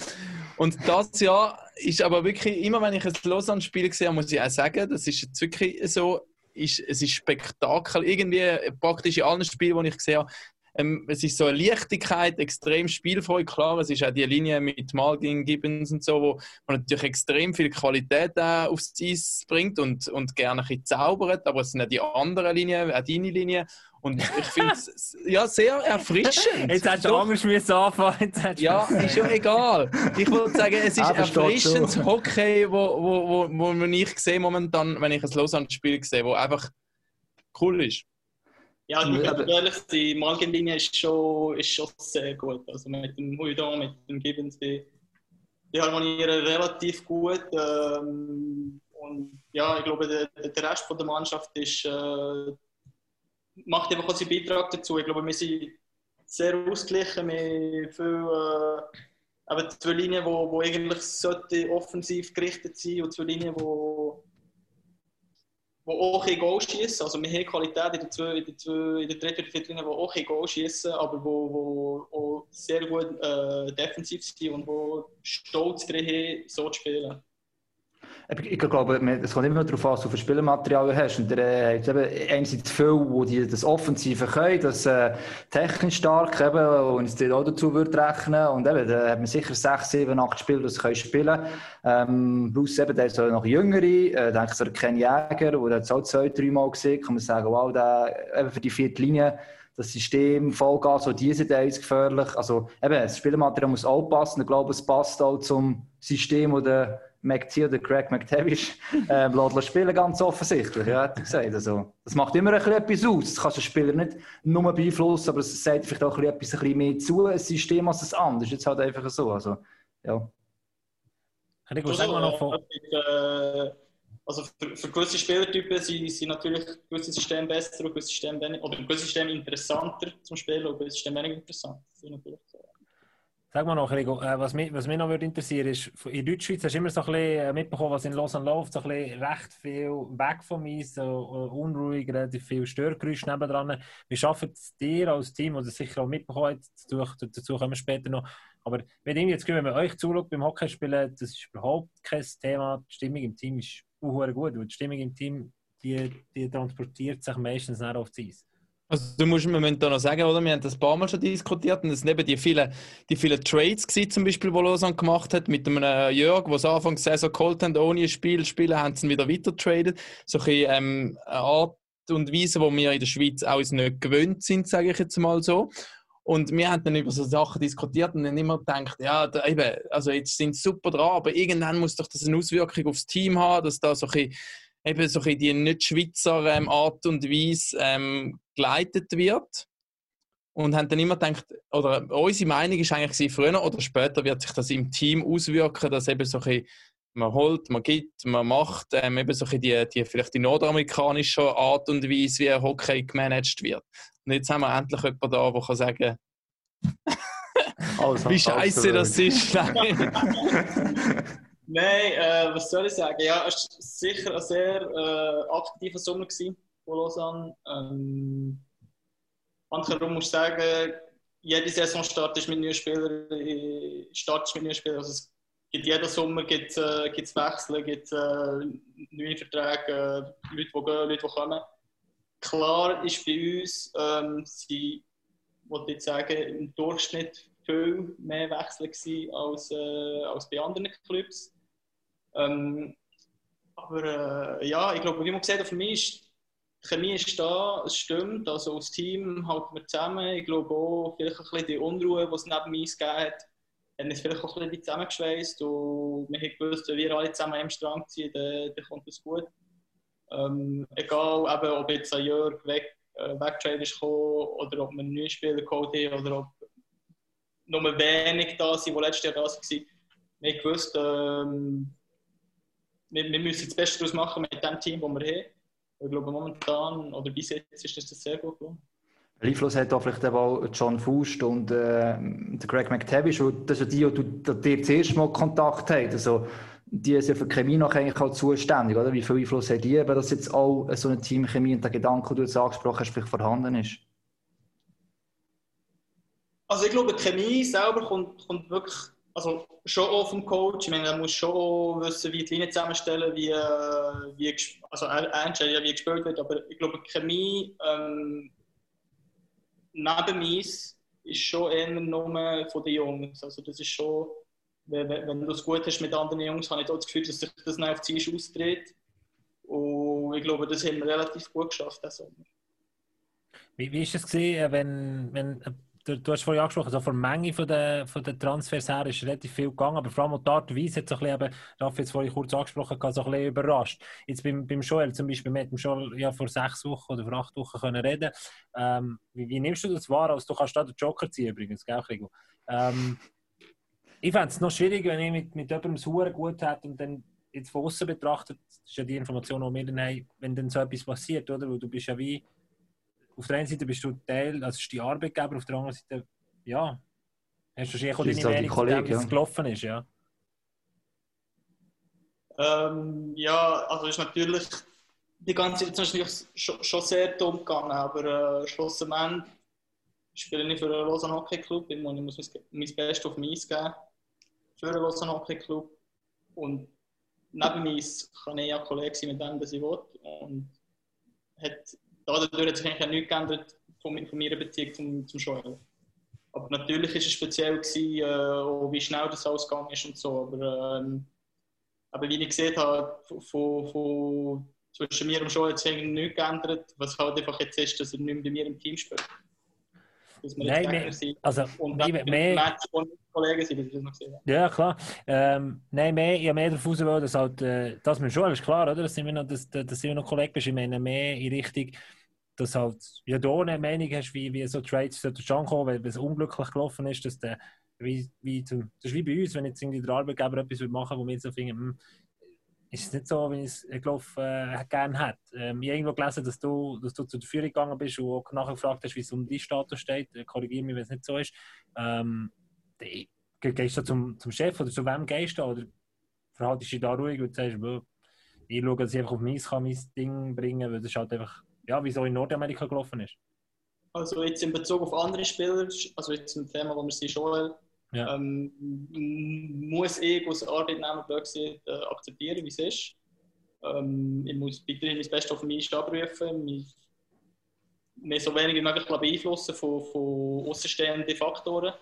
Und das Jahr ist aber wirklich, immer wenn ich ein Lausanne-Spiel sehe, muss ich auch sagen, das ist jetzt wirklich so, ist, es ist Spektakel. Irgendwie praktisch in allen Spielen, die ich habe, ähm, es ist so eine Leichtigkeit, extrem spielfrei. Klar, es ist auch die Linie mit Malgin, Gibbons und so, wo man natürlich extrem viel Qualität auch aufs Eis bringt und, und gerne ein bisschen zaubert, aber es sind auch die anderen Linien, auch deine Linie. Und ich finde es ja, sehr erfrischend. Jetzt hättest du Doch. anders müssen anfangen. Du- Ja, ist ja egal. Ich wollte sagen, es ist Aber erfrischendes. Hockey, wo, wo, wo, wo man ich sehe momentan, wenn ich ein Lausanne-Spiel sehe, wo einfach cool ist. Ja, aber- ehrlich, die Malgin-Linie ist schon, ist schon sehr gut. Also mit dem Huidon, mit dem Gibbons, die, die harmonieren relativ gut. Ähm, und ja, ich glaube, der, der Rest von der Mannschaft ist, äh, macht einfach auch seinen Beitrag dazu. Ich glaube, wir sind sehr ausgeglichen. Wir viel, äh, eben zwei Linien, die wo, wo eigentlich sollte offensiv gerichtet sein und zwei Linien, die die auch ein Goal schießen. Also wir haben Qualität in der, zwei, in der, zwei, in der dritten oder vierten Linie, die auch ein Goal schießen, aber wo, wo auch sehr gut äh, defensiv sind und wo stolz drin haben, so zu spielen. Ich, glaube, es kommt immer darauf an, was du für Spielmaterial hast. Und der hat eben einerseits viele, die die das Offensive können, das äh, technisch stark eben, und es dir auch dazu würde rechnen. Und eben, da hat man sicher sechs, sieben, acht Spieler, die das können spielen ähm, Plus eben, der ist noch jüngere, äh, denke ich so, Ken Jäger, der hat es auch zwei, drei Mal gesehen, kann man sagen, wow, der, eben für die vierte Linie, das System, Vollgas, so diese ist gefährlich. Also eben, das Spielmaterial muss auch passen. Ich glaube, es passt auch zum System, das der McT oder Craig McTavish äh, lässt spielen, ganz offensichtlich. Ja, hat gesagt. Also, das macht immer ein bisschen etwas aus. Das kannst du den Spieler nicht nur beeinflussen, aber es sagt vielleicht auch ein bisschen etwas ein bisschen mehr zu, ein System als ein anderes. Jetzt halt einfach so. Also, ja. Rico, sag mal noch von... Äh, also für, für gewisse Spielertypen sind, sind natürlich gewisse Systeme besser und gewisse Systeme weniger, oder gewisse Systeme interessanter zum Spielen und gewisse Systeme weniger interessant. Das ist natürlich. Sag mal noch, Rico, äh, was, mich, was mich noch würde interessieren ist, in Deutschschweiz hast du immer so ein bisschen äh, mitbekommen, was in Lausanne läuft, so ein bisschen recht viel weg vom Eis, so äh, unruhig, relativ viel Störgeräusche nebendran. Wie schafft es dir als Team, oder sicher auch mitbekommen dazu, dazu kommen wir später noch, aber wenn ich jetzt wenn man euch zuschaut beim Hockeyspielen, das ist überhaupt kein Thema, die Stimmung im Team ist gut, und die Stimmung im Team, die, die transportiert sich meistens nicht auf das Eis. Also du musst mir momentan noch sagen, oder? Wir haben das ein paar Mal schon diskutiert und es sind eben die vielen, die vielen Trades gewesen, zum Beispiel, die Lausanne gemacht hat, mit einem äh, Jörg, der Anfang der Saison geholt haben, ohne ein Spiel spielen, haben sie ihn wieder weiter getradet. So ein ähm, eine Art und Weise, die wir in der Schweiz auch nicht gewöhnt sind, sage ich jetzt mal so. Und wir haben dann über so Sachen diskutiert und dann immer gedacht, ja, da eben, also jetzt sind sie super dran, aber irgendwann muss doch das eine Auswirkung aufs Team haben, dass da so ein bisschen, eben so ein bisschen die nicht-Schweizer ähm, Art und Weise ähm, geleitet wird. Und haben dann immer gedacht, oder unsere Meinung ist eigentlich, früher oder später wird sich das im Team auswirken, dass eben so ein man holt, man gibt, man macht, ähm, eben so die, die, vielleicht die nordamerikanische Art und Weise, wie Hockey gemanagt wird. Und jetzt haben wir endlich jemanden da, der kann sagen, Alles, wie scheiße das ist. Nein. Nein, äh, was soll ich sagen? Ja, es war sicher ein sehr äh, aktiver Sommer gewesen von Lausanne. Ähm, andersherum muss ich sagen, jede Saisonstart ist mit neuen Spielern, äh, Start ist mit neuen Spielern. Also es gibt jeden Sommer gibt's, äh, gibt's Wechsel, gibt äh, neue Verträge, äh, Leute, die gehen, Leute, die kommen. Klar ist bei uns, ähm, sie, wollte ich sagen, im Durchschnitt viel mehr Wechsel als, äh, als bei anderen Clubs. Ähm, aber äh, ja, ich glaube, wie man gesagt hat, für mich ist die Chemie ist da, es stimmt. Also als Team halten wir zusammen. Ich glaube auch, vielleicht ein bisschen die Unruhe, die es neben mir gegeben hat, haben uns vielleicht auch ein bisschen zusammengeschweißt. Und wir haben gewusst, wenn wir alle zusammen am Strang ziehen, dann, dann kommt es gut. Ähm, egal, eben, ob jetzt ein Jörg weg, äh, weggetradet ist gekommen, oder ob wir einen neuen Spieler geholt haben oder ob nur wenig da sind, die letztes Jahr da waren. Wir haben gewusst, ähm, wir, wir müssen das Beste daraus machen mit dem Team, das wir haben. Ich glaube, momentan oder bis jetzt ist das sehr gut gelungen. Einfluss hat auch vielleicht eben auch John Faust und äh, Greg McTavish, und das sind die, die, die, die das erste Mal Kontakt haben. Also, die sind für die Chemie noch eigentlich auch zuständig, oder? Wie viel Einfluss haben die, wenn das jetzt auch so eine Teamchemie und der Gedanke, den du jetzt angesprochen hast, vielleicht vorhanden ist? Also ich glaube, die Chemie selber kommt, kommt wirklich also schon auch vom Coach. Ich meine, er muss schon wissen, wie die Linie zusammenstellen, wie, äh, wie, also er, entscheidet ja, wie gespielt wird. Aber ich glaube, die Chemie ähm, neben Mies ist schon eher nur von den Jungs. Also das ist schon, wenn, wenn du es gut hast mit anderen Jungs, habe ich auch das Gefühl, dass sich das dann auf die Ziel ausdreht. Und ich glaube, das haben wir relativ gut geschafft diesen Sommer. Wie, wie ist es gesehen, wenn, wenn äh, du, du hast vorhin angesprochen, so von der Menge von der, von der Transfers her ist relativ viel gegangen, aber vor allem die Art und Weise hat so ein bisschen, eben, Raffi jetzt vorhin kurz angesprochen, so ein bisschen überrascht. Jetzt beim, beim Joel zum Beispiel, wir hatten schon ja, vor sechs Wochen oder vor acht Wochen können reden. Ähm, wie, wie nimmst du das wahr? Also, du kannst da den Joker ziehen übrigens, gell, Krigo? Ähm, ich fände es noch schwierig, wenn ich mit, mit jemandem das Huren gut hätte und dann jetzt von außen betrachtet, das ist ja die Information, die wir dann haben, wenn dann so etwas passiert, oder? Weil du bist ja wie, auf der einen Seite bist du Teil, also ist die Arbeitgeber, auf der anderen Seite, ja, hast du wahrscheinlich auch deine halt die Meinung zu dem, Kollege, wie es ja. gelaufen ist, ja. Ähm, ja, also ist natürlich die ganze Zeit ist natürlich schon, schon sehr dumm gegangen, aber äh, schlussendlich spiele ich für den Lausanne Hockey Club. Ich muss, ich muss mein, mein Bestes auf dem Eis geben für den Lausanne Hockey Club. Und neben mir kann ich ja Kollege sein mit dem, was ich will. Und hat, dadurch hat sich eigentlich auch nichts geändert von, von meiner Beziehung zum, zum Joel. Aber natürlich war es speziell, gewesen, äh, wie schnell das ausgegangen ist und so. Aber, ähm, aber wie ich gesehen habe, von, von, zwischen mir und Joel hat sich nichts geändert. Was halt einfach jetzt ist, dass er nicht mehr bei mir im Team spielt. Dass Nein, sind. Also, Und mehr, mehr, Kollegen sind, dass das noch gesehen. Ja, klar. Ähm, nein, mehr, ich habe mehr darauf raus wollen, dass halt, äh, das mit Joel ist klar, oder? Das sind wir noch, das, das sind wir noch Kollegen. Ich meine, mehr in Richtung, dass halt, ja, du eine Meinung hast, wie, wie so Trades zustande kommen, weil es unglücklich gelaufen ist, dass der, wie, wie zum, das ist wie bei uns, wenn jetzt irgendwie der Arbeitgeber etwas machen wo wir so finden, hm, ist es nicht so, wie ich es gelaufen äh, gerne hätte. Ähm, ich habe irgendwo gelesen, dass du, dass du zur Führung gegangen bist und auch nachher gefragt hast, wie es um deinen Status steht. Äh, Korrigiere mich, wenn es nicht so ist. Ähm, die- Ge- Gehst du zum, zum Chef oder zu wem gehst du? Oder verhaltest du dich da ruhig und sagst, «Bö, ich schaue, dass ich einfach auf mein, kann mein Ding bringen weil das ist halt einfach, ja, wie so in Nordamerika gelaufen ist. Also jetzt in Bezug auf andere Spieler, also jetzt zum Thema, wo wir sind, Joel, Ja. ähm, muss ich als Arbeitnehmer äh, akzeptieren, wie es ist. Ähm, ich muss weiterhin mein Bestes auf mich abrufen, mich, mich so wenig wie möglich beeinflussen von, von außenstehenden Faktoren.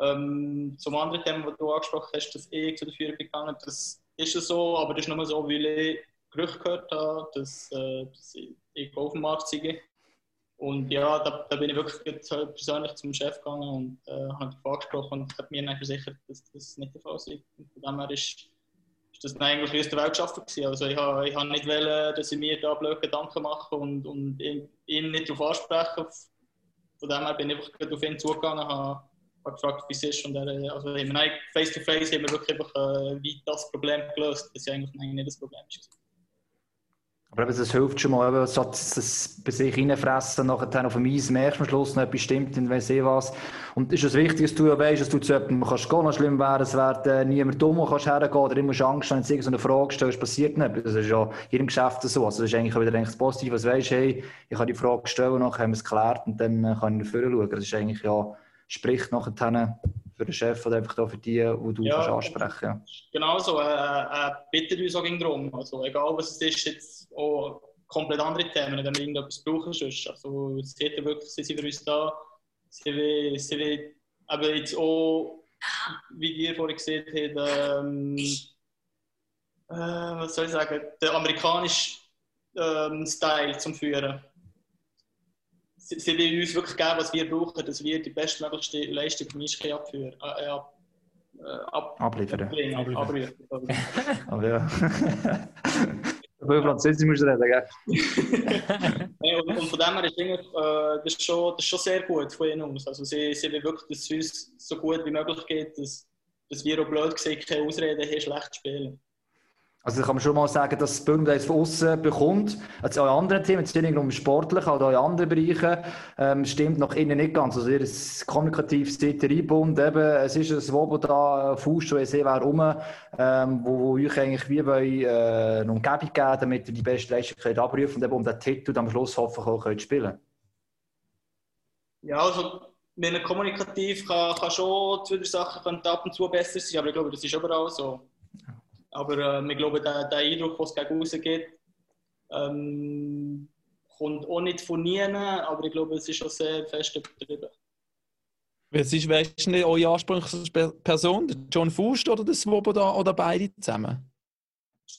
Ähm, zum anderen Thema, das du angesprochen hast, dass ich zu der Führung bin gegangen das ist es so, aber das ist nur so, weil ich Gerüchte gehört habe, dass, äh, dass ich, Markt sei. Und ja, da, da bin ich wirklich persönlich zum Chef gegangen und äh, habe ihn angesprochen und hat mir dann versichert, dass das nicht der Fall ist. Und von dem her ist, ist das eigentlich aus der Welt geschaffen gewesen. Also ich habe ich habe nicht wollen, dass ich mir da blöde Gedanken mache und, und ihn, nicht darauf anspreche. Von dem her bin ich einfach auf ihn zugegangen, habe, habe gefragt, wie es ist. Und er, also face to face haben wir wirklich einfach äh, das Problem gelöst, das ja eigentlich nicht das Problem ist. Aber das hilft schon mal, eben, so das, bei sich reinfressen, nachher auf dem Eis merkst du am Schluss noch etwas stimmt und weiss ich was. Und ist es wichtig, dass du ja weißt, dass du zu jemandem kannst gehen, noch schlimm wäre, es wäre äh, niemand dumm, kannst hergehen oder immer Angst haben, wenn du irgendeine Frage stellst, passiert nicht. Das ist ja in jedem Geschäft so. Also das ist eigentlich wieder eigentlich das Positive, was weißt, hey, ich kann die Frage stellen, nachher haben wir es geklärt und dann äh, kann ich nach vorne schauen. Das ist eigentlich ja, spricht nachher für den Chef oder einfach da für die, die du Ja. kannst ansprechen ja. Genau so, äh, äh, bittet uns auch drum. Also egal was es ist, jetzt auch komplett andere Themen, wenn wir irgendetwas brauchen. Sonst. Also es geht ja wirklich, sie sind für uns da. Sie will, sie will aber jetzt auch, wie ihr vorhin gesehen habt, ähm, äh, was soll ich sagen, der amerikanische ähm, Style zum Führen. Sie, sie will uns wirklich geben, was wir brauchen, dass wir die bestmöglichste Leistung vom Eishockey abführen, äh, ab, äh, ab, Abliefern. Abliefern. abrufen. Aber ja. Über Französisch musst du reden, gell? Ja, und, und von dem her ist eigentlich, äh, das, ist schon, das ist schon sehr gut von ihnen aus. Also sie, sie will wirklich, dass es uns so gut wie möglich geht, dass, dass wir auch blöd gesehen keine Ausreden haben, schlecht zu spielen. Also kann man schon mal sagen, dass das das von außen bekommt. Also auch in anderen Themen, jetzt nicht nur im Sportlichen, oder auch in anderen Bereichen, ähm, stimmt nach innen nicht ganz. Also ihr kommunikatives Seite Einbund, eben, es ist ein Swoboda, Fuß schon sehr rum, ähm, wo, wo euch eigentlich wie bei äh, eine Umgebung geben, damit ihr die beste Leistung könnt abrufen und eben um den Titel am Schluss hoffentlich könnt spielen Ja, also wenn er kommunikativ kann, kann schon zwei, drei Sachen ab und zu besser sein, aber ich glaube, das ist überall so. Aber äh, ich glaube, der, der Eindruck, den es gegen raus geht, ähm, kommt auch nicht von nie, aber ich glaube, es ist schon sehr fest übertrieben. Was ist, wer ist denn eure Ansprechperson? Der John Fust oder der Swoboda oder beide zusammen?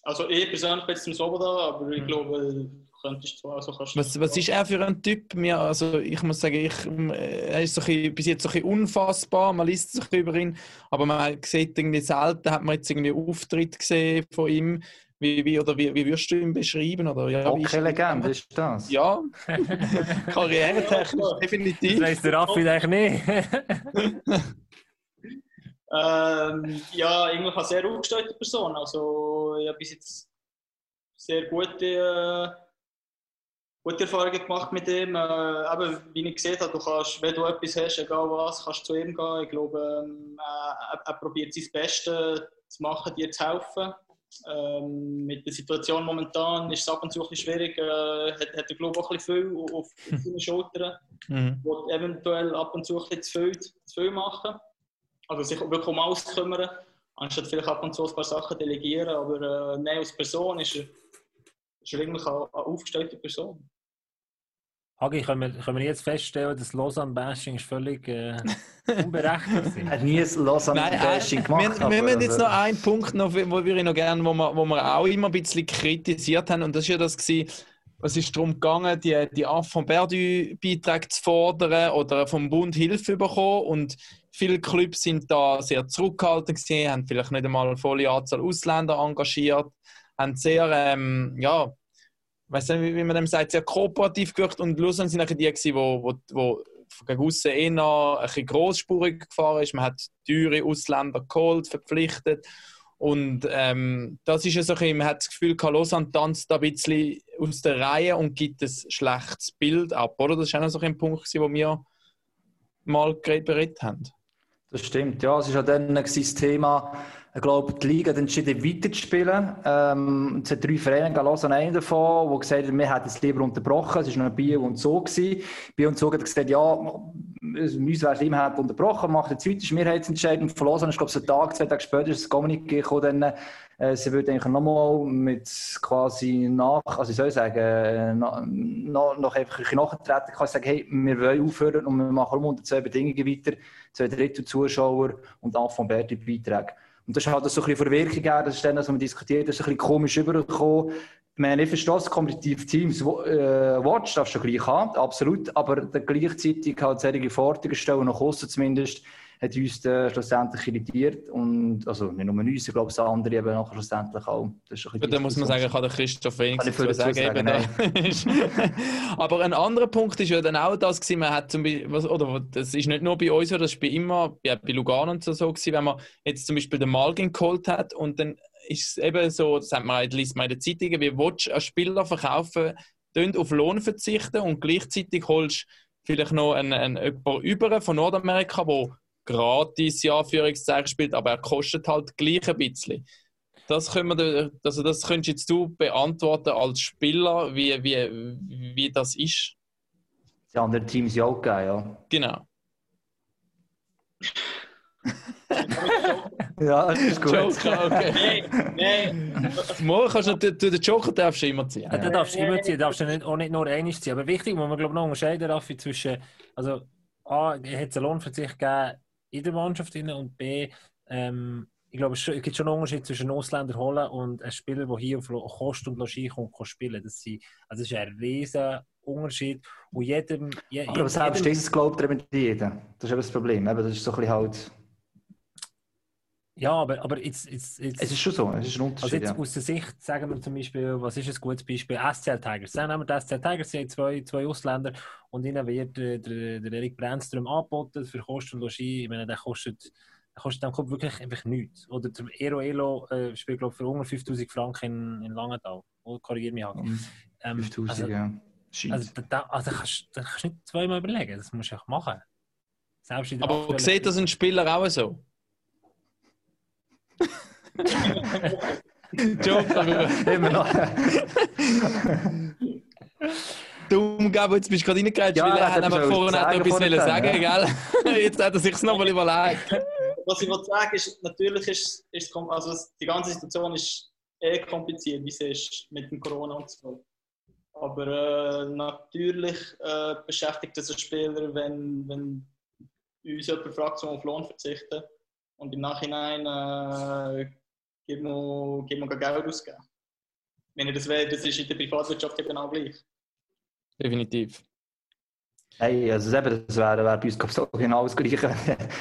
Also ich persönlich bin jetzt im Swoboda, aber ich glaube, könntest du also kannst du Was, was ist er für ein Typ? Mir, also ich muss sagen, ich, äh, er ist so ein bisschen, bis jetzt so ein bisschen unfassbar. Man liest sich über ihn, aber man sieht irgendwie selten, hat man jetzt irgendwie Auftritt gesehen von ihm. Wie, wie, oder wie, wie würdest du ihn beschreiben? Oder, ja, Okay, Legende ist das. Ja, karrieretechnisch definitiv. Das weiss der Raffi eigentlich nicht. Ähm, ja, eigentlich eine sehr aufgestellte Person. Also, ich habe bis jetzt sehr gute, äh, gute Erfahrungen gemacht mit ihm. Äh, eben, wie ich gesehen habe, du kannst, wenn du etwas hast, egal was, kannst du zu ihm gehen. Ich glaube, ähm, er, er probiert sein Bestes zu machen, dir zu helfen. Ähm, mit der Situation momentan ist es ab und zu ein bisschen schwierig. Äh, hat, hat er, glaube ich, auch ein bisschen viel auf, auf seine Schultern. Mhm. will eventuell ab und zu ein bisschen zu viel, zu viel machen. Also sich wirklich um alles kümmern, anstatt vielleicht ab und zu ein paar Sachen delegieren. Aber äh, nein, als Person ist er, ist er eigentlich eine, eine aufgestellte Person. Hagi, können wir, können wir jetzt feststellen, dass Lausanne-Bashing ist völlig äh, unberechtigt Er hat ist? nie ein Lausanne-Bashing äh, gemacht. wir, wir aber- haben jetzt noch einen Punkt, noch, wo wir noch gerne, wo wir, wo wir auch immer ein bisschen kritisiert haben, und das ist ja das gewesen, es ist darum gegangen, die, die von Perdu-Beiträge zu fordern oder vom Bund Hilfe zu bekommen. Und viele Clubs sind da sehr zurückgehalten gewesen, haben vielleicht nicht einmal eine volle Anzahl Ausländer engagiert, haben sehr, ähm, ja, weiß nicht, wie man dem sagt, sehr kooperativ gewirkt. Und Lausanne sind nachher die gewesen, wo, wo, gegen aussen eher ein bisschen grossspurig gefahren ist. Man hat teure Ausländer geholt, verpflichtet. Und ähm, das ist ja so ein man hat das Gefühl, Lausanne tanzt da ein bisschen aus der Reihe und gibt ein schlechtes Bild ab, oder? Das war auch noch so ein Punkt, wo wir mal geredet haben. Das stimmt, ja. Es ist ja dann das Thema, ich glaube, die Liga hat entschieden, weiterzuspielen. Ähm, es hat drei Vereine, Galosan einer davon, die gesagt haben, wir hätten es lieber unterbrochen. Es war noch Biel und so. Biel und so hat gesagt, ja, uns wäre es immer unterbrochen, macht jetzt weiter, ist Mehrheitsentscheidung. Von Lausanne ist, glaube ich, so Tag, zwei Tage später ist das Kommuniqué gekommen, äh, sie würde eigentlich nochmal mit quasi nach, also ich soll sagen, äh, noch, noch, einfach ein bisschen nachtreten, kann sagen, hey, wir wollen aufhören und wir machen unter zwei Bedingungen weiter, zwei Drittel Zuschauer und Anfang Berti Beiträge. Und das ist halt so ein bisschen Verwirkung gegeben, das ist dann, was man diskutiert, das ist ein bisschen komisch übergekommen. Ich meine, ich das kompetitive Teams, äh, Watch darfst du gleich haben, absolut, aber gleichzeitig halt solche Forderungen stellen, nach außen zumindest, hat uns dann schlussendlich irritiert und, also nicht nur uns, ich glaube, das andere eben nachher schlussendlich auch. Das bisschen Da muss man sagen, kann der Christoph wenig Kann ich sagen. sagen, Aber ein anderer Punkt ist ja dann auch das gewesen, man hat zum Beispiel, oder das ist nicht nur bei uns das ist bei immer, ja, bei Lugano und so, so gewesen, wenn man jetzt zum Beispiel den Malgin geholt hat und dann ist es eben so, das hat man, liest man in den Zeitungen, wie willst du einen Spieler verkaufen, tun auf Lohn verzichten und gleichzeitig holst du vielleicht noch einen, einen jemanden über von Nordamerika, der gratis, ja, Anführungszeichen spielt, aber er kostet halt gleich ein bisschen. Das, können wir, also das könntest jetzt du beantworten als Spieler, wie, wie, wie das ist. Die anderen Teams ja auch gegeben, ja. Genau. Ja, das ist gut. Joker, okay. Nein, nein. Morgen kannst du, du, den Joker darfst du immer ziehen. Ja, den darfst du immer ziehen, darfst du nicht, auch nicht nur einmal ziehen. Aber wichtig, muss man glaube ich noch unterscheiden, Raffi, zwischen, also A, hat es einen Lohnverzicht gegeben in der Mannschaft drin, und B, ähm, ich glaube, es gibt schon einen Unterschied zwischen einem Ausländer holen und einem Spieler, der hier auf Kost und Logis kommt, kann spielen. Das, sind, also das ist ein riesen Unterschied. Und jedem, je, Aber selbst dieses glaubt eben jeder. Das ist eben das Problem. Eben, das ist so ein bisschen halt... Ja, aber, aber jetzt, jetzt, jetzt, Es ist schon so, es ist ein Also Unterschied, jetzt ja. aus der Sicht, sagen wir zum Beispiel, was ist ein gutes Beispiel? SCL Tigers. Dann haben wir die SCL Tigers, sie haben zwei, zwei Ausländer und ihnen wird äh, der, der Erik Brennström angeboten für Kost und Logis. Ich meine, der kostet dann kostet dem Club wirklich einfach nichts. Oder der Ero Elo äh, spielt, glaube ich, für unter 5000 Franken in, in Langenthal. Oder korrigiert mich halt. Ähm, 5000, also, ja. Shit. also, da, da, also da kannst da kannst du nicht zweimal überlegen, das musst du einfach machen. Selbst in der Aber sieht das ein Spieler auch so? Joke, aber Immer noch. dumm, Gabo, jetzt bist du gerade reingegangen, Ja, weil er hat einfach etwas vorhin sagen etwas wollen sagen, gell? Jetzt hat er sich nochmal überlegt. Was ich wollte sagen ist, natürlich ist, ist also es- die ganze Situation ist eh kompliziert, wie sie ist mit dem Corona und so. Aber äh, natürlich äh, beschäftigt es einen Spieler, wenn, wenn uns jemand fragt, zum auf Lohn verzichten und im Nachhinein äh, man, gibt man kein Geld ausgeben. Wenn ihr das will, das ist in der Privatwirtschaft ja genau gleich. Definitiv. Hey, also eben, das wäre wär bei uns ich, so genau das Gleiche.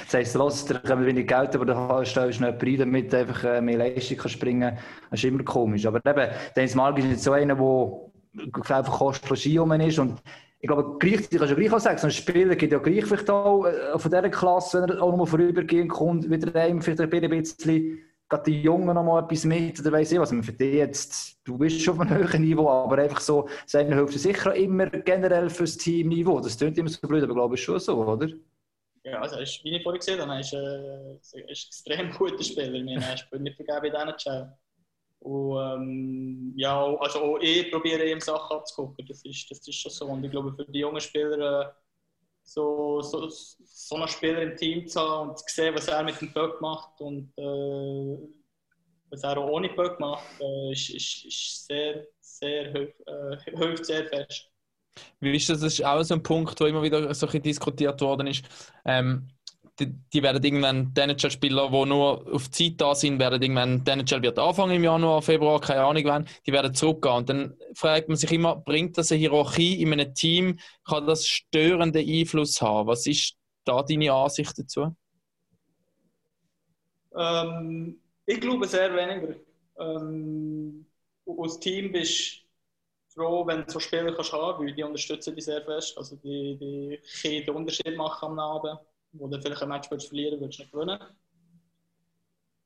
Das heisst, los, da kommen wenig Geld, aber da stellst du jemanden rein, damit einfach äh, mehr Leistung kann springen kann. Das ist immer komisch. Aber eben, Dennis Mark ist jetzt so einer, der einfach kostenlos ist. Und ich glaube, gleichzeitig kannst du gleich auch sagen, so ein Spieler gibt ja gleich vielleicht auch äh, von dieser Klasse, wenn er auch nochmal vorübergehend kommt, wieder einem vielleicht ein bisschen gerade die Jungen noch mal etwas mit oder weiss ich was. Für dich jetzt, du bist schon auf einem höheren Niveau, aber einfach so, seine hilft sicher immer generell fürs Teamniveau. Das klingt immer so blöd, aber glaube ich schon so, oder? Ja, also wie ich vorhin gesehen habe, ist, äh, ist ein extrem guter Spieler. Ich er spielt nicht vergeben in diesen Challenge. Und ähm, ja, also auch ich probiere ihm Sachen abzugucken. Das ist, das ist schon so. Und ich glaube, für die jungen Spieler äh, so, so, so einen Spieler im Team zu haben und zu sehen, was er mit dem Böck macht und äh, was er auch ohne Böck macht, äh, ist, ist, ist sehr, sehr äh, hilft sehr fest. Wie ist das? Das ist auch so ein Punkt, wo immer wieder so ein bisschen diskutiert worden ist. Ähm, die, die werden irgendwann, die NHL-Spieler, die nur auf Zeit da sind, werden irgendwann, die NHL wird anfangen im Januar, Februar, keine Ahnung wann, die werden zurückgehen. Und dann fragt man sich immer, bringt das eine Hierarchie in einem Team? Kann das störenden Einfluss haben? Was ist da deine Ansicht dazu? Ähm, ich glaube sehr weniger. Ähm, als Team bist du froh, wenn du so Spieler kannst haben, weil die unterstützen dich sehr fest. Also die, die können den Unterschied machen am Abend, wo du vielleicht ein Match würdest verlieren würdest du nicht gewinnen.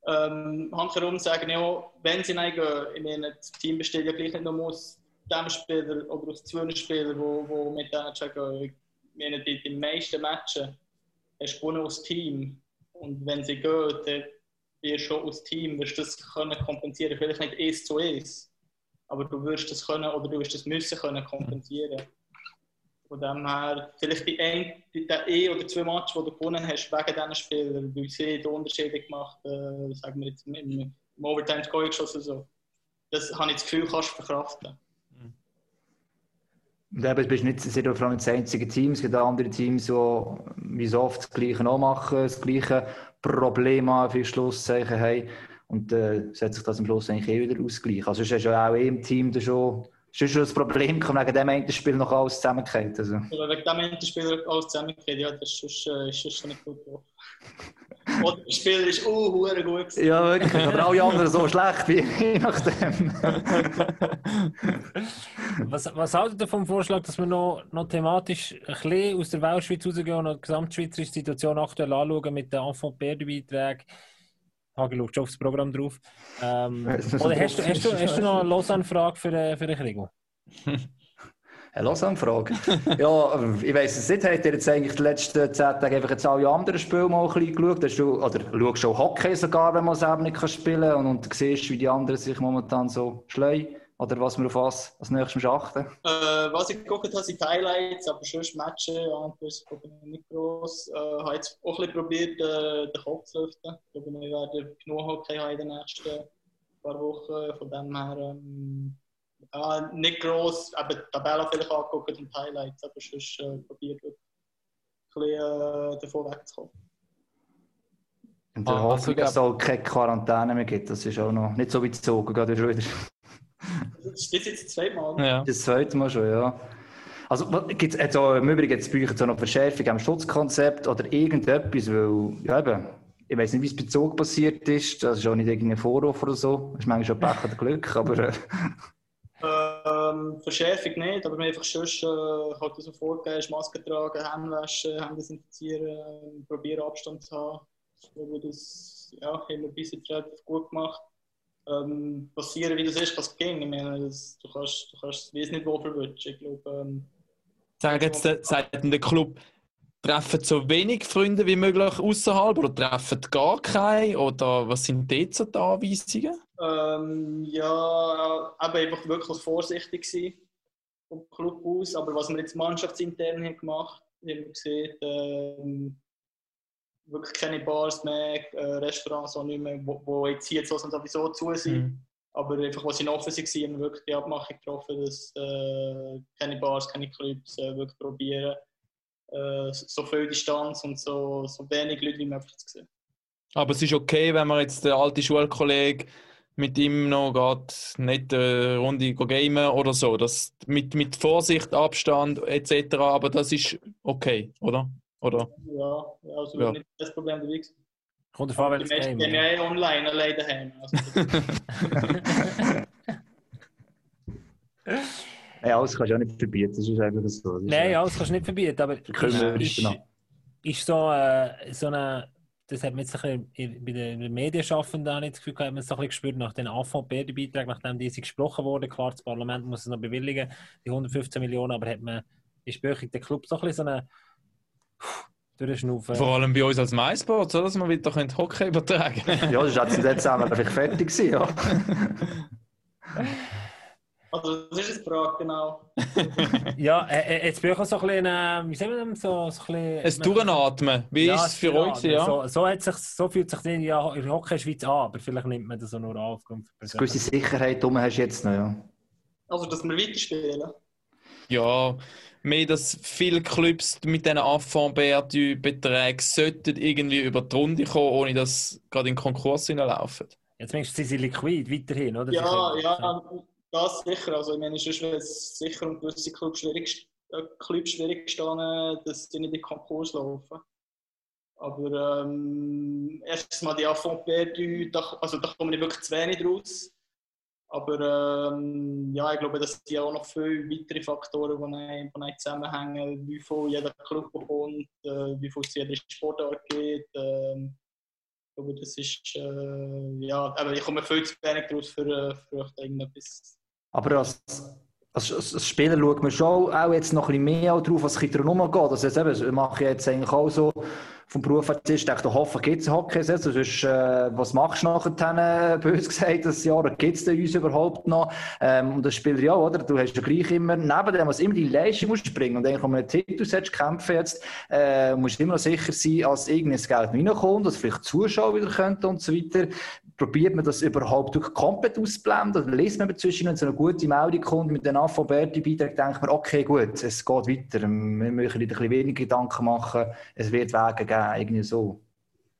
Ähm, handherum sagen ja, auch, wenn sie reingehen, meine, das Team besteht ja gleich nicht nur aus dem Spieler oder aus zwei Spielern, die, die mit denen gehen. Ich meine, die, meisten Matches hast du gewonnen als Team. Und wenn sie gehen, dann wirst schon als Team wirst du das können kompensieren. Vielleicht nicht eins zu eins, aber du wirst das können oder du wirst das müssen können kompensieren. Von dem her, vielleicht die ein, die, ein oder zwei Matches, die du gewonnen hast, wegen diesen Spielern, weil sie die Unterschiede gemacht äh, sagen wir jetzt im, im Overtime Goal geschossen so. Das habe ich das Gefühl, kannst du verkraften. Und eben, bist nicht, sind vor allem das einzige Team. Es gibt andere Teams, die wie so oft das Gleiche auch machen, das gleiche Problem haben, für Schlusszeichen haben. Und äh, setzt sich das am Schluss eigentlich eh wieder ausgleichen. Also, es ist ja auch eh im Team da schon, es ist schon das Problem, kann wegen dem einen Spiel noch alles zusammengeht. Also. Oder wegen dem die Spieler alles zusammengekriegt, ja, das ist äh, ist sonst nicht gut gelaufen. Oder der Spieler ist uh, hure gut gewesen. Ja, wirklich. Oder alle anderen so schlecht, wie je nachdem. Was, was haltet ihr vom Vorschlag, dass wir noch, noch thematisch ein bisschen aus der Weltschweiz rausgehen und die gesamtschweizerische Situation aktuell anschauen mit den Enfant Perde-Beiträgen? Hagi schaut schon aufs Programm drauf. Ähm, oder hast du, hast, du, hast du noch eine Lausanne-Frage für, äh, für den Krigo? Eine Lausanne-Frage. ja, ich weiss es nicht. Habt ihr jetzt eigentlich die letzten zehn Tage einfach jetzt alle anderen Spiele mal ein bisschen geschaut? Hast du, oder schaust du auch Hockey sogar, wenn man selber nicht kann spielen kann und, und siehst, wie die anderen sich momentan so schleuen? Oder was wir auf was als nächstes achten? Äh, was ich geguckt habe, sind die Highlights, aber sonst Matches, anders gucke ich nicht gross. Äh, habe jetzt auch ein bisschen probiert, äh, den Kopf zu lüften. Ich glaube, wir werden genug Hockey haben in den nächsten paar Wochen. Von dem her, ähm, ja, nicht gross, aber die Tabelle vielleicht angeguckt und die Highlights, aber sonst äh, probiert ein bisschen äh, davon wegzukommen. Und der Ah, Hoffnung, also, dass es auch keine Quarantäne mehr gibt. Das ist auch noch nicht so weit gezogen, gerade schon wieder. Das ist jetzt das zweite Mal. Ja. Das zweite Mal schon, ja. Also, gibt es auch im Übrigen jetzt jetzt auch noch Verschärfung am Schutzkonzept oder irgendetwas, weil, ja eben, ich weiß nicht, wie es bei Zug passiert ist, das ist auch nicht irgendein Vorwurf oder so, das ist manchmal schon Pech oder Glück, aber äh, Ähm, Verschärfung nicht, aber einfach sonst äh, halt so vorgegeben, Maske tragen, Hände waschen, Hände desinfizieren, äh, probieren Abstand zu haben. Ich glaube, das ja, haben wir bis jetzt relativ gut gemacht. Ähm, passieren, wie das ist, was ging. Ich meine, das, du kannst, du kannst es nicht wo verwünschen. Ich glaube, ähm, Sagen jetzt, sagt denn der Club, treffen so wenig Freunde wie möglich außerhalb oder treffen gar keine? Oder was sind dort so die Anweisungen? Ähm, ja, eben einfach wirklich vorsichtig sein vom Club aus. Aber was wir jetzt mannschaftsintern haben gemacht haben, wir gesehen, ähm, wirklich keine Bars mehr, äh, Restaurants auch nicht mehr, wo, wo jetzt hier so sowieso zu sind. Mhm. Aber einfach, als sie offen waren, haben wir wirklich die Abmachung getroffen, dass äh, keine Bars, keine Clubs äh, wirklich probieren, äh, so viel Distanz und so, so wenig Leute wie möglich zu sehen. Aber es ist okay, wenn man jetzt der alte Schulkollege mit ihm noch geht, nicht eine Runde gamen oder so. Das mit, mit Vorsicht, Abstand etc. Aber das ist okay, oder? Oder? Ja, also Ja. nicht das Problem gewesen. Kommt davon, Die welches meisten gehen ja eh online allein daheim. Also, Nein, alles kannst du auch nicht verbieten, das ist einfach so. Das ist, Nein, alles kannst du nicht verbieten, aber ist, genau. ist so, äh, so eine, das hat man jetzt ein bisschen in- bei den Medienschaffenden habe ich das Gefühl, gehabt, hat man es so ein bisschen gespürt nach den AVP-Beiträgen, nachdem diese gesprochen wurden. Klar, das Parlament muss es noch bewilligen, die 115 Millionen, aber hat man ist wirklich der Club so ein bisschen so eine durchschnaufen. Vor allem bei uns als MySports, oder? dass wir wieder können Hockey übertragen Ja, das ist jetzt im Dezember vielleicht fertig gewesen, ja. also das ist eine Frage, genau. Ja, äh, äh, jetzt bin ich auch so ein bisschen, äh, wie sagen wir das, so, so ein bisschen... Ein Durchatmen. Wie Ja, ist es für euch? Ja? So, so, hat sich, so fühlt sich in der in der Hockey-Schweiz an, aber vielleicht nimmt man das auch nur von Eine gewisse Sicherheit drum hast du jetzt noch, ja. Also, dass wir weiterspielen. Ja, mehr, dass viele Clubs mit diesen Affront-Beträgen sollten irgendwie über die Runde kommen, ohne dass gerade in den Konkurs hineinlaufen. Jetzt meinst du, sie sind liquid weiterhin, oder? Ja, Sie ja, das sicher. Also, ich meine, sonst wäre es sicher um gewisse Clubs schwierig, äh, Clubs schwierig gestanden, dass sie nicht in den Konkurs laufen. Aber ähm, erstens mal die Affront perdu, da, also da kommen nicht wirklich zu wenig raus. Aber ähm, ja, ich glaube, dass die auch noch viele weitere Faktoren, die die zusammenhängen, wie viel jeder Club bekommt, äh, wie viel es jeder Sportart geht. Ähm, ich glaube, das ist, äh, ja, aber ich komme viel zu wenig daraus für, äh, für irgendetwas. Aber als, als, als Spieler schaut man schon auch jetzt noch ein bisschen mehr drauf, was bisschen darum geht. Also das mache ich jetzt eigentlich auch so vom Beruf her. Ich dachte, hoffe, gibt es einen Hockey-Saison. Sonst, äh, was machst du nachher, äh, bös gesagt, das Jahr? Gibt es uns überhaupt noch? Ähm, und als Spieler ja, oder? Du hast ja gleich immer, neben dem, was immer die Leistung musst bringen. Und eigentlich, man einen Titel solltest kämpfen jetzt, äh, musst du immer noch sicher sein, als irgendein Geld reinkommt, dass vielleicht Zuschauer wieder könnten und so weiter. Probiert man das überhaupt wirklich komplett auszublenden? Oder liest man zwischen, wenn so eine gute Meldung kommt mit den AVB-Beiträgen, denkt man, okay, gut, es geht weiter. Wir müssen ein bisschen weniger Gedanken machen. Es wird Wege geben, irgendwie so.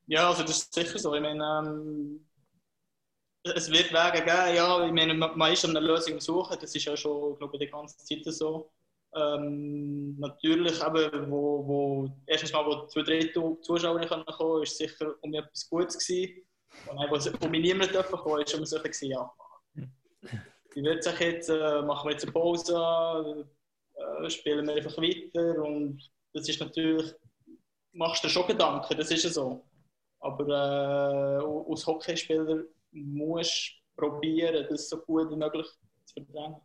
Ja, also das ist sicher so. Ich meine, ähm, es wird Wege geben, ja. Ich meine, man ist an einer Lösung suchen. Das ist ja schon, glaube ich, die ganze Zeit so. Ähm, natürlich, eben, wo, wo, erstens mal, wo zwei Drittel Zuschauer kommen konnten, ist sicher um etwas Gutes gewesen. Und dann, wo, wo mir niemand kommen, ist immer so gewesen, ja. Wie wird sich jetzt, äh, machen wir jetzt eine Pause, äh, spielen wir einfach weiter und das ist natürlich, machst du dir schon Gedanken, das ist ja so. Aber äh, als Hockeyspieler musst du probieren, das so gut wie möglich zu verdrängen.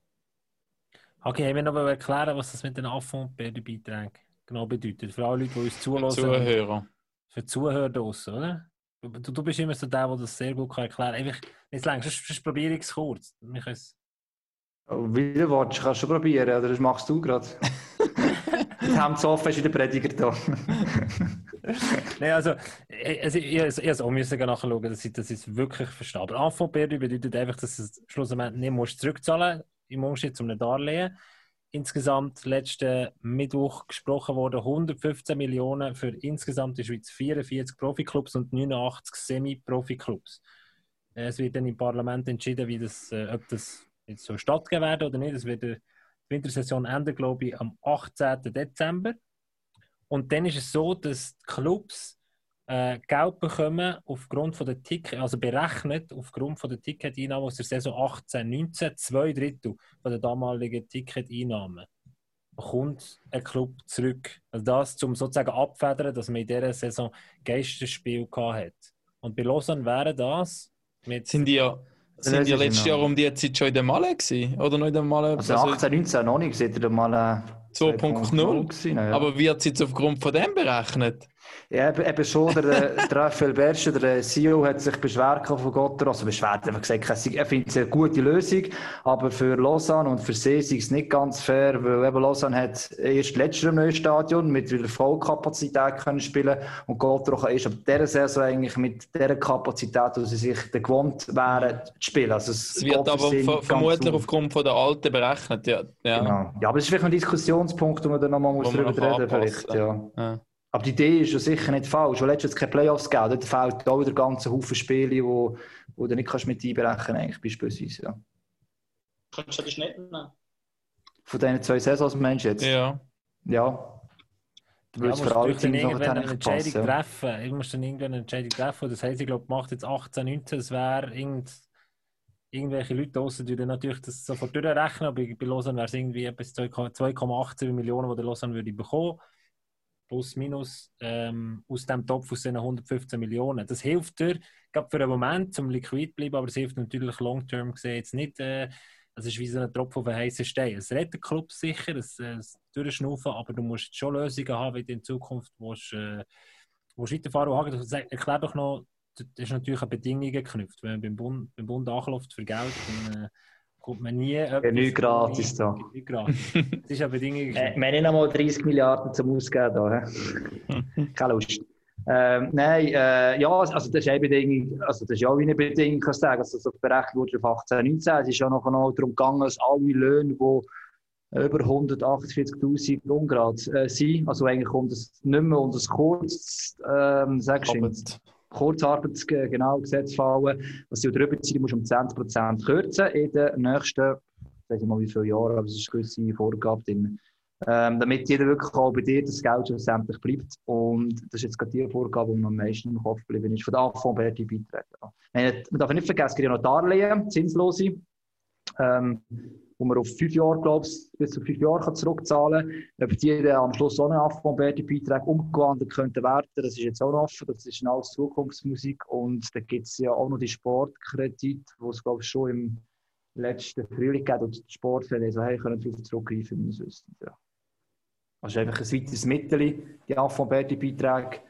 Okay, ich will noch erklären, was das mit den Affront-Beiträgen genau bedeutet. Für alle Leute, die uns zuhören. Zuhörer. Für die Zuhörer draussen, oder? Du, du bist immer so der, der das sehr gut kann erklären kann. Einfach nicht lang, sonst, sonst probiere ich es kurz. Es- Wie du willst, kannst du schon probieren, oder das machst du gerade. Das Hemd zu offen ist wieder Prediger da. Nein, also, ich, also, ich, ich, ich also auch müssen nachschauen, dass ich das jetzt wirklich verstehe. Aber AVP bedeutet einfach, dass du es schlussendlich nicht musst zurückzahlen musst, im Unterschied zu einem Darlehen. Insgesamt letzten Mittwoch gesprochen worden 115 Millionen für insgesamt in der Schweiz 44 Profiklubs und 89 Semi-Profiklubs. Äh, Es wird dann im Parlament entschieden, wie das, äh, ob das jetzt so stattgeben werden oder nicht. Es wird die Wintersession enden, glaube ich, am 18. Dezember. Und dann ist es so, dass die Clubs äh, Geld bekommen aufgrund von der Ticket, also berechnet aufgrund von der Ticketeinnahmen aus der Saison 18, 19, zwei Drittel von der damaligen Ticketeinnahmen. kommt ein Club zurück. Also das zum sozusagen abfedern, dass man in dieser Saison Geisterspiel hat. Und bei Lausanne wäre das mit Sind die ja, sind ich letztes. Jahr um die Zeit schon in der Malle gewesen? Oder noch in der Malle? Also 18, 19 noch nicht, seht ihr mal äh, 2.0. gewesen, ja. Aber wird es jetzt aufgrund von dem berechnet? Ja, eben, schon, der, äh, der Raphael Berscher, der CEO, hat sich beschwert von Gotter, also beschwert, einfach gesagt, er findet es eine gute Lösung, aber für Lausanne und für See sei es nicht ganz fair, weil eben Lausanne hat erst letztes Jahr im neuen Stadion mit wieder Vollkapazität können spielen und Gotter kann erst ab dieser Saison eigentlich mit dieser Kapazität, wo sie sich gewohnt wären, zu spielen. Also es Es wird aber sie ver vermutlich auf. aufgrund von der alten berechnet. Ja, ja. Genau. Ja, aber es ist vielleicht ein Diskussionspunkt, wo man dann nochmal muss drüber reden anpassen. vielleicht, ja. Ja. Aber die Idee ist ja sicher nicht falsch. Weil letztens keine Playoffs gegeben. Dort fehlt auch der ganze Haufen Spiele, wo, wo du nicht kannst mit einberechnen eigentlich beispielsweise. Ja. Könntest du das nicht nehmen? Von diesen zwei Saisons, meinst du jetzt? ja. Ja. Du Ja, würdest musst für alle Teams irgendwann eine Entscheidung passen. Ja. treffen. Ich muss dann irgendwann eine Entscheidung treffen. Das heisst, ich glaube, macht jetzt 18, 19, es wäre irgend, irgendwelche Leute draussen, die dann natürlich das sofort durchrechnen, aber bei Lausanne wäre es irgendwie etwas 2,18 Millionen, die der Lausanne würde bekommen. Plus, minus, ähm, aus dem Topf aus diesen 115 Millionen. Das hilft dir, gerade für einen Moment, zum liquid bleiben, aber es hilft natürlich long-term gesehen jetzt nicht. Äh, es ist wie so ein Tropfen auf einen heißen Stein. Es rettet Club sicher, es, es durchschnaufen, aber du musst schon Lösungen haben, wie du in Zukunft willst, äh, willst weiterfahren willst. Erklär doch noch, das ist natürlich an Bedingungen geknüpft. Wenn man beim Bund, beim Bund anklopft für Geld, dann äh, kommt man nie... gratis da. Gratis. Es ist Äh, geknüpft. wir haben nicht einmal 30 Milliarden zum Ausgeben da. Keine Lust. Ähm, nein, äh, ja, also das ist eine Bedingung, also das ist ja auch eine Bedingung, kannst du sagen, also so berechnet wurde auf 18, 19. Es ist ja noch genau darum gegangen, dass alle Löhne, die über 148.000 Ungrad äh, sind, also eigentlich kommt es nicht mehr unter das Kurz, ähm, sagst du, Aber Kurzarbeitsgesetz genau, fallen, dass sie drüber sind, musst du um 20% kürzen in den nächsten, ich weiß mal wie viele Jahre, aber es ist eine gewisse Vorgabe drin. Ähm, damit jeder wirklich auch bei dir das Geld schlussendlich bleibt. Und das ist jetzt gerade die Vorgabe, die mir am meisten im Kopf geblieben ist, von der Affondbärte Beiträge. Ja. Man man darf nicht vergessen, es gibt ja noch Darlehen, zinslose, ähm, wo man auf fünf Jahre, glaube ich, bis zu fünf Jahre kann zurückzahlen kann. Ob die dann am Schluss auch eine Affondbärte Beiträge umgewandelt könnten werden, das ist jetzt auch noch offen, das ist alles Zukunftsmusik. Und da gibt es ja auch noch die Sportkredite, wo es, glaube ich, schon im letzten Frühling gegeben und die Sportvereine so, hey, können darauf zurückgreifen, wenn es wissen. Ja. Also einfach ein weiteres Mittel, die Affondbärte-Beiträge.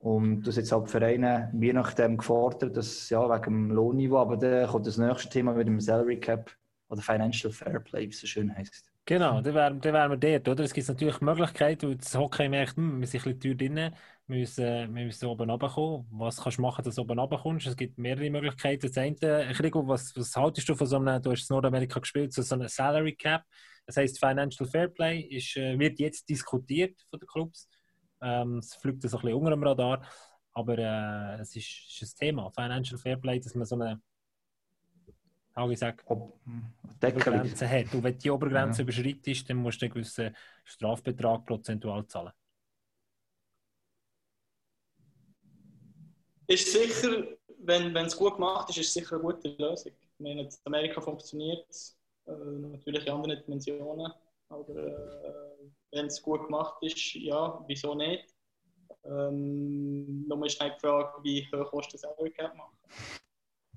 Und das jetzt halt die Vereine je nachdem gefordert, dass, ja, wegen dem Lohnniveau, aber dann kommt das nächste Thema mit dem Salary Cap oder Financial Fair Play, wie es so schön heißt. Genau, dann wären, wären wir dort, oder? Es gibt natürlich Möglichkeiten, weil das Hockey merkt, hm, wir sind ein bisschen teuer drin, wir müssen, wir müssen oben runterkommen. Was kannst du machen, dass du oben runterkommst? Es gibt mehrere Möglichkeiten. Das eine, Krigo, was, was haltest du von so einem, du hast in Nordamerika gespielt, so, einem Salary Cap? Das heisst, Financial Fair Play ist, äh, wird jetzt diskutiert von den Clubs. Ähm, es fliegt ein bisschen unter dem Radar, aber äh, es ist, ist ein Thema. Financial Fair Play, dass man so eine, wie ich sage, Ob. Obergrenze hat. Und wenn du die Obergrenze überschreitest, dann musst du einen gewissen Strafbetrag prozentual zahlen. Ist sicher, wenn es gut gemacht ist, ist es sicher eine gute Lösung. Ich meine, in Amerika funktioniert es, äh, natürlich in anderen Dimensionen, aber äh, wenn es gut gemacht ist, ja, wieso nicht? Ähm, nur ist halt die Frage, wie hoch kostet das Salary Cap machen.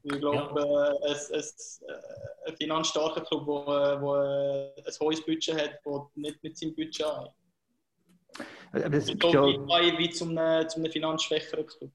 Ich glaube, äh, es, es, äh, ein finanzstarker Club, der wo, äh, ein hohes Budget hat, der nicht mit seinem Budget ein. Aber es Ich glaube, ja- wie zum, äh, zum einem finanzschwächeren Club.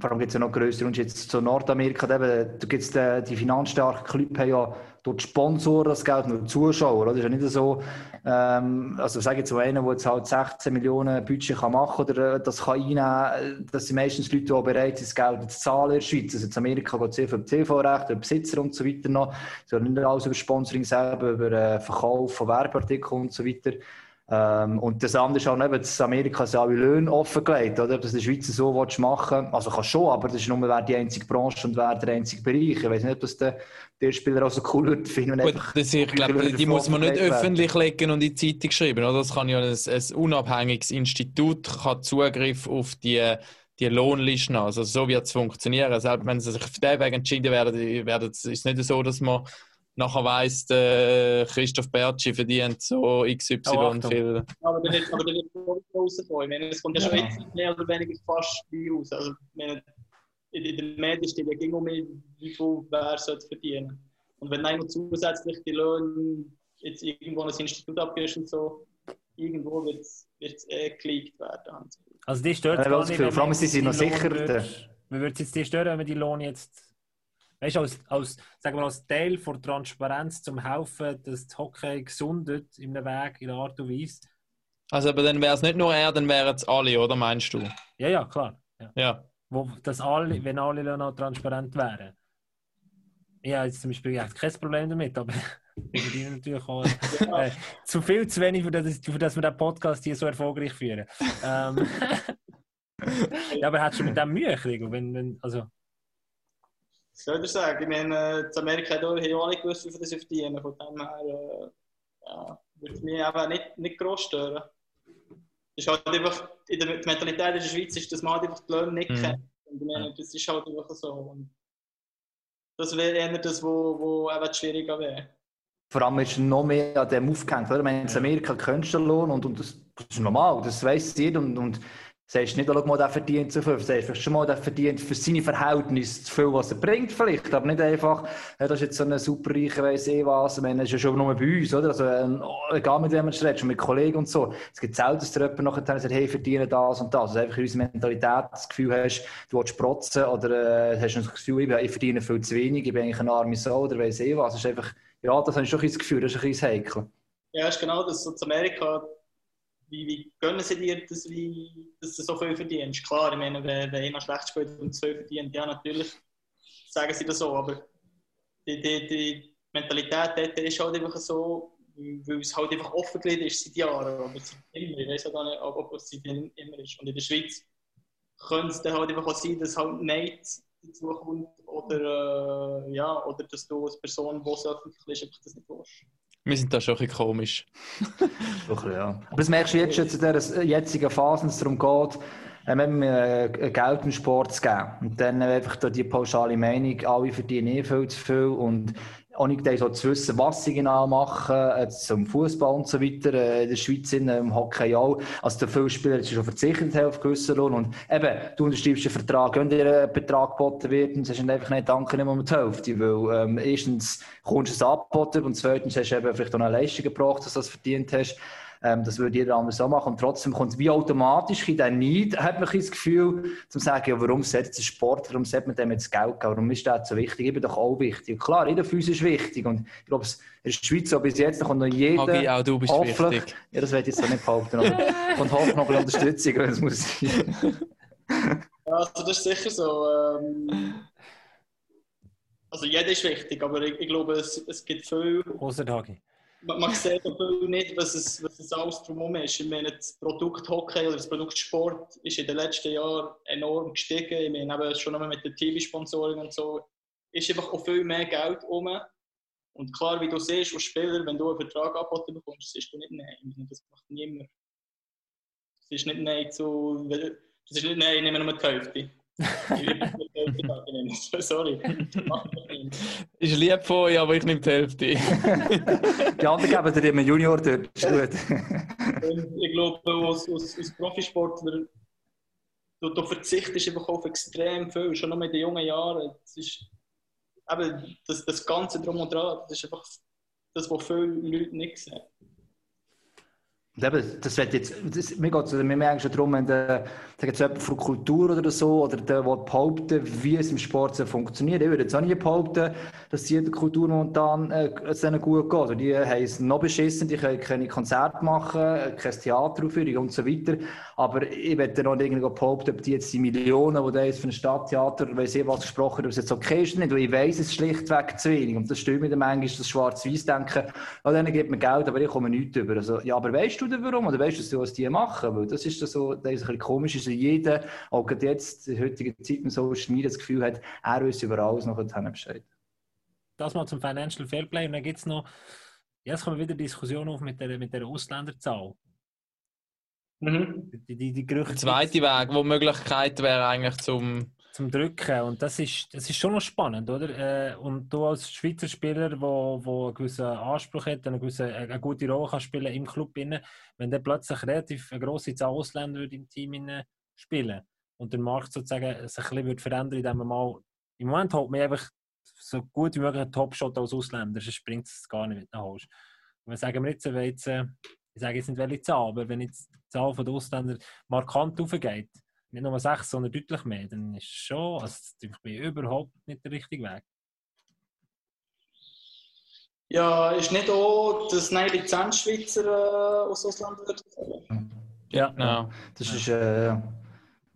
Vor allem gibt es ja noch größere und jetzt zu Nordamerika, eben, da gibt's die, die finanzstarken Clubs haben ja durch die Sponsoren das Geld, nur die Zuschauer. Oder? Das ist ja nicht so, ähm, also sage jetzt so einer, der jetzt halt 16 Millionen Budget kann machen oder äh, das kann einnehmen, äh, das sind meistens Leute, die auch bereit sind, das Geld zu zahlen in der Schweiz. Also in Amerika geht es sehr viel um TV-Recht, über Besitzer und so weiter noch. sondern nicht alles über Sponsoring selber, über äh, Verkauf von Werbeartikeln und so weiter. Ähm, und das andere ist auch eben, dass Amerika sind alle Löhne offengelegt, oder? Ob das in der Schweiz so willst machen also kann schon, aber das ist nur wer die einzige Branche und wer der einzige Bereich. Ich weiß nicht, ob das der, der Spieler auch so cool wird finden. Gut, das, ich glaube, die muss man nicht öffentlich legen und in die Zeitung schreiben. Oder? Das kann ja ein, ein unabhängiges Institut kann Zugriff auf die, die Lohnlisten. Also so wird es funktionieren. Selbst wenn sie sich auf den Weg entschieden werden, werden ist es nicht so, dass man nachher weiss, der Christoph Bertschi verdient so XY Oh, viel. Aber dann wird dann rauskommen. Ich meine, es kommt ja schon jetzt mehr oder weniger fast wie raus. Also, ich meine, in, den Medien steht ja ging um, wie viel wer sollte verdienen. Und wenn du noch zusätzlich die Löhne jetzt irgendwo an ein Institut abgibst und so, irgendwo wird es eh geleakt werden. Also die stört Ja, gar das nicht, Vor allem sind sie die noch sicher, würde- der- Wie würde es jetzt die stören, wenn man die Lohn jetzt... Weißt du, als, als, sagen wir, als Teil von Transparenz zum Helfen, dass das Hockey gesundet in einem Weg, in einer Art und Weise. Also, aber dann wäre es nicht nur er, dann wären es alle, oder meinst du? Ja, ja, klar. Ja. Ja. Wo, dass alle, wenn alle auch transparent wären. Ich habe jetzt zum Beispiel echt kein Problem damit, aber wir verdienen natürlich auch äh, zu viel zu wenig, für das, für das wir den Podcast hier so erfolgreich führen. Ähm, ja, aber hättest du mit dem Mühe kriegen? Wenn, wenn, also, Was soll ich sagen? Ich meine, in Amerika haben ja alle gewusst, wie viel sie verdienen. Von dem her äh, ja, würde es mich eben nicht, nicht gross stören. Ist halt einfach, in der Mentalität in der Schweiz ist, dass man halt einfach die Löhne nicht Mhm. kennt. Und ich meine, das ist halt einfach so. Und das wäre eher das, wo, wo eben schwieriger wäre. Vor allem ist noch mehr an dem aufgehängt. Oder? Ich meine, in Amerika kennst du den Lohn und, und das, das ist normal, das weiss jeder. Und, und sagst nicht, oh, schau mal, der verdient zu viel. Sagst schon mal, der verdient für seine Verhältnisse zu viel, was er bringt, vielleicht. Aber nicht einfach, das ist jetzt so ein superreicher, weiss ich was. Ich das ist ja schon nur bei uns, oder? Also, ähm, egal mit wem man redet, schon mit Kollegen und so. Es gibt selten, dass jemand nachher sagt, hey, verdiene das und das. Also einfach in unserer Mentalität das Gefühl hast, du willst protzen oder äh, hast das Gefühl, ich, verdiene viel zu wenig, ich bin eigentlich eine arme Sau oder weiss ich was. Das ist einfach, ja, das habe ich schon ein Gefühl, das ist ein bisschen heikel. Ja, ist genau das. In Amerika, wie, wie gönnen sie dir, dass, wie, dass du so viel verdienst? Klar, ich meine, wenn, wenn einer schlecht spielt und so viel verdient, ja, natürlich sagen sie das so, aber die, die, die Mentalität dort ist halt einfach so, weil es halt einfach offengelegt ist seit Jahren, aber immer. Ich weiß auch gar nicht, ob es seit immer ist. Und in der Schweiz könnte es dann halt einfach auch sein, dass halt Neid dazu kommt oder, äh, ja, oder dass du als Person, die es öffentlich ist, einfach das nicht willst. Wir sind da schon ein bisschen komisch. Doch, ja. Aber das merkst du jetzt schon zu dieser jetzigen Phase, wenn es darum geht, ähm, eben, äh, Geld im Sport zu geben. Und dann äh, einfach da die pauschale Meinung, alle verdienen eh viel zu viel und auch nicht so zu wissen, was sie genau machen, äh, zum Fußball und so weiter, äh, in der Schweiz, in, äh, im Hockey auch. Also da viele Spieler die schon verzichtet haben auf gewissen Lohn und eben, du unterschreibst einen Vertrag, wenn dir ein Betrag geboten wird, dann sagst einfach nicht, danke, nicht um die Hälfte, weil ähm, erstens kommst du es angeboten und zweitens hast du eben vielleicht auch eine Leistung gebracht, dass du das verdient hast. Ähm, das würde jeder anders auch machen. Und trotzdem kommt es wie automatisch in den Neid, hat man das Gefühl, zu sagen, ja, warum jetzt ein Sport, warum sollte man dem jetzt Geld geben, warum ist das so wichtig? Ich bin doch auch wichtig. Und klar, jeder von uns ist wichtig. Und ich glaube, es- in der Schweiz, so bis jetzt, da kommt noch jeder. Hagi, auch du bist hoffentlich- wichtig. Ja, das werde ich jetzt so nicht behaupten, aber und hoffe noch ein bisschen Unterstützung, wenn es muss sein. Ja, also das ist sicher so. Ähm, also jeder ist wichtig, aber ich, ich glaube, es, es gibt viel. außer Hagi. Man, man sieht viel nicht, was es, was es alles drumherum ist. Ich meine, das Produkt Hockey oder das Produkt Sport ist in den letzten Jahren enorm gestiegen. Ich meine, eben schon einmal mit den TV-Sponsoring und so, ist einfach auch viel mehr Geld um. Und klar, wie du siehst, als Spieler, wenn du einen Vertrag angeboten bekommst, siehst du nicht Nein. Das macht niemand. Es ist nicht Nein zu. Das ist nicht Nein, ich nehme nur die Hälfte. Ich will nicht die Hälfte abnehmen. Sorry. Ist lieb von euch, aber ich nehme die Hälfte. Die anderen geben dir immer Junior dort. Ist gut. Und ich glaube, als, als, als Profisportler, du, du verzichtest einfach auf extrem viel, schon noch in den jungen Jahren. Das ist eben das, das Ganze drum und dran, das ist einfach das, was viele Leute nicht sehen. Eben, das wird jetzt, das, mir geht es mir merken schon darum, wenn der, sag jetzt jemand von Kultur oder so, oder der will behaupten, wie es im Sport so funktioniert. Ich würde jetzt auch nicht behaupten, dass jede Kultur momentan äh, es gut geht. Und die haben es noch beschissen, die können keine Konzerte machen, äh, kein Theateraufführung und so weiter. Aber ich werde noch irgendwie behaupten, ob die jetzt die Millionen, die da jetzt für ein Stadttheater, weiss ich was gesprochen haben, ob es jetzt okay ist oder nicht. Weil ich weiss, es schlichtweg zu wenig. Und das stimmt mir dann manchmal, das Schwarz-Weiß-Denken, ja, denen gibt man Geld, aber ich komme nichts über. Also, ja, aber weißt du denn warum? Oder weißt du, was die machen? Weil das ist so, das ist ein bisschen komisch, ist, dass jeder, auch gerade jetzt, in der heutigen Zeit Social Media, das Gefühl hat, er weiß über alles noch Bescheid. Das mal zum Financial Fairplay. Und dann gibt es noch, jetzt kommen wieder Diskussionen auf mit der, mit der Ausländerzahl. Mhm. Die, die, die Gerüchte. Der zweite Weg, wo die Möglichkeit wäre eigentlich zum zum Drücken. Und das ist, das ist schon noch spannend, oder? Äh, und du als Schweizer Spieler, wo, wo einen gewissen Anspruch hat, eine, gewisse, eine gute Rolle kann spielen im Club, innen, wenn dann plötzlich relativ eine grosse Zahl Ausländer im Team spielen und der Markt sozusagen sich ein bisschen verändern, indem man mal im Moment holt man einfach so gut wie möglich einen Topshot als Ausländer, sonst bringt es gar nicht nach Hause. Und wenn sagen wir jetzt, wenn jetzt äh, ich sage jetzt nicht welche Zahl, aber wenn jetzt die Zahl der Ausländer markant aufgeht, nicht nur sechs, sondern deutlich mehr, dann ist es schon, also ich bin überhaupt nicht der richtige Weg. Ja, ist nicht auch, dass nein Lizenzschweizer äh, aus Ausland wird? Ja, Ja. Das ist, äh,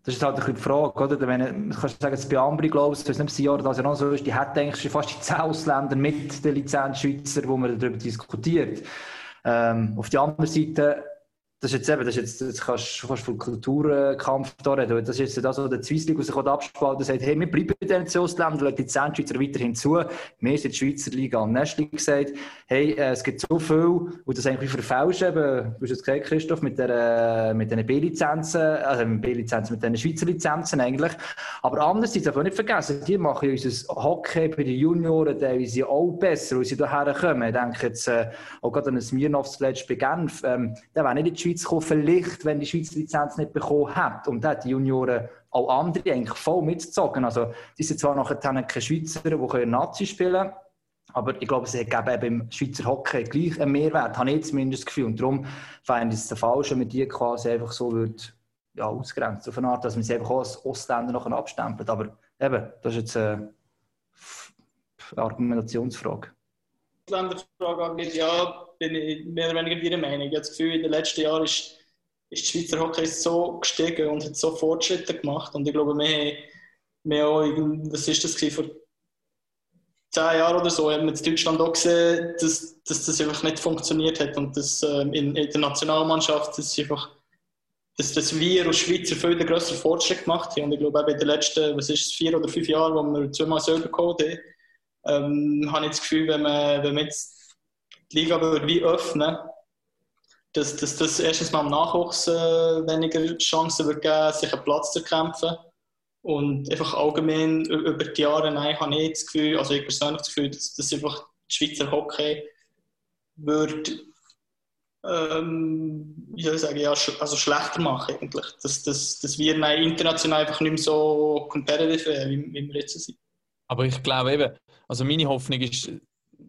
das ist halt ein bisschen die Frage, oder? Wenn, du kannst sagen, dass bei Ambri, glaube ich, das nicht das Jahr, das ja noch so ist, die hat eigentlich schon fast die 10 Ausländer mit den Lizenzschweizer, wo man darüber diskutiert. Ähm, auf der anderen Seite, das ist jetzt eben, das ist jetzt, das kannst du fast von Kulturkampf da reden. Das ist jetzt das, was der Swiss League sich abspalten sagt, hey, wir bleiben den Ausländern, lassen die Lizenzschweizer weiterhin zu. Wir sind die Schweizer Liga am Nestli gesagt, hey, äh, es gibt so viel, und das eigentlich verfälscht eben, du hast es gesagt, Christoph, mit, der, mit den B-Lizenzen, also mit B-Lizenzen, mit den Schweizer Lizenzen eigentlich. Aber andererseits darf man nicht vergessen, die machen unser Hockey bei den Junioren teilweise auch besser, weil sie hierher kommen. Ich denke jetzt äh, auch gerade an ein Smirnoff zuletzt bei Genf, ähm, der wäre nicht in die Schweiz gekommen, vielleicht, wenn die Schweiz Lizenz nicht bekommen hat. Und da hat die Junioren auch andere eigentlich voll mitgezogen. Also, die sind zwar nachher keine Schweizer, die Nazi spielen können, aber ich glaube, es geben eben im Schweizer Hockey gleich einen Mehrwert, habe ich zumindest das Gefühl. Und darum fände ich es der falsch, wenn man die quasi einfach so würde, ja, ausgrenzt. Auf eine Art, dass man sie einfach auch als Ostländer noch abstempelt. Aber eben, das ist jetzt eine Argumentationsfrage. Ausländerfrage angeht, ja, bin ich mehr oder weniger Ihrer Meinung. Ich habe das Gefühl, in den letzten Jahren ist, ist die Schweizer Hockey so gestiegen und hat so Fortschritte gemacht. Und ich glaube, wir haben, auch, was ist das vor zehn Jahren oder so, haben wir in Deutschland auch gesehen, dass, dass das einfach nicht funktioniert hat und dass ähm, in, in der Nationalmannschaft das einfach dass, dass wir als Schweizer viel den grösseren Fortschritt gemacht haben. Und ich glaube, in den letzten, was ist vier oder fünf Jahren, wo wir zweimal Silber geholt haben, ähm, habe ich das Gefühl, wenn man, wenn man jetzt die Liga würde wie öffnen dass, dass das erstens mal im Nachwuchs äh, weniger Chancen wird geben, sich einen Platz zu kämpfen. Und einfach allgemein über die Jahre nein, habe ich das Gefühl, also ich persönlich das Gefühl, dass, dass einfach die Schweizer Hockey wird ähm, wie soll ich sagen, ja, also schlechter machen eigentlich. Dass, dass, dass wir international einfach nicht mehr so competitive wie, wie wir jetzt sind. Aber ich glaube eben, also meine Hoffnung ist,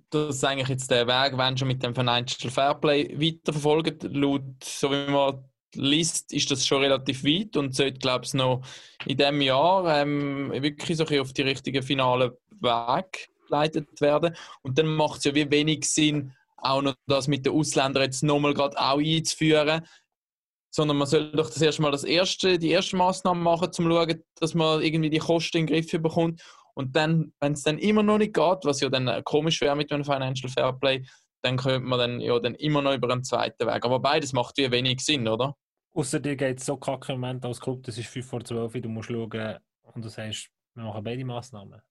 dass eigentlich jetzt der Weg, wenn schon mit dem Financial Fairplay weiterverfolgt, laut, so wie man liest, ist das schon relativ weit und sollte, glaube ich, noch in diesem Jahr ähm, wirklich so ein auf die richtigen finalen Weg geleitet werden. Und dann macht es ja wie wenig Sinn, auch noch das mit den Ausländern jetzt nochmal gerade auch einzuführen, sondern man soll doch das erste Mal das erste, die erste Maßnahme machen, um zu schauen, dass man irgendwie die Kosten in den Griff bekommt. Und dann, wenn es dann immer noch nicht geht, was ja dann äh, komisch wäre mit einem Financial Fairplay, dann könnte man dann ja dann immer noch über einen zweiten Weg. Aber beides macht wie wenig Sinn, oder? Außer dir geht es so kacke im Moment als Club, das ist 5 vor 12 Uhr, du musst schauen und du sagst, wir machen beide Massnahmen.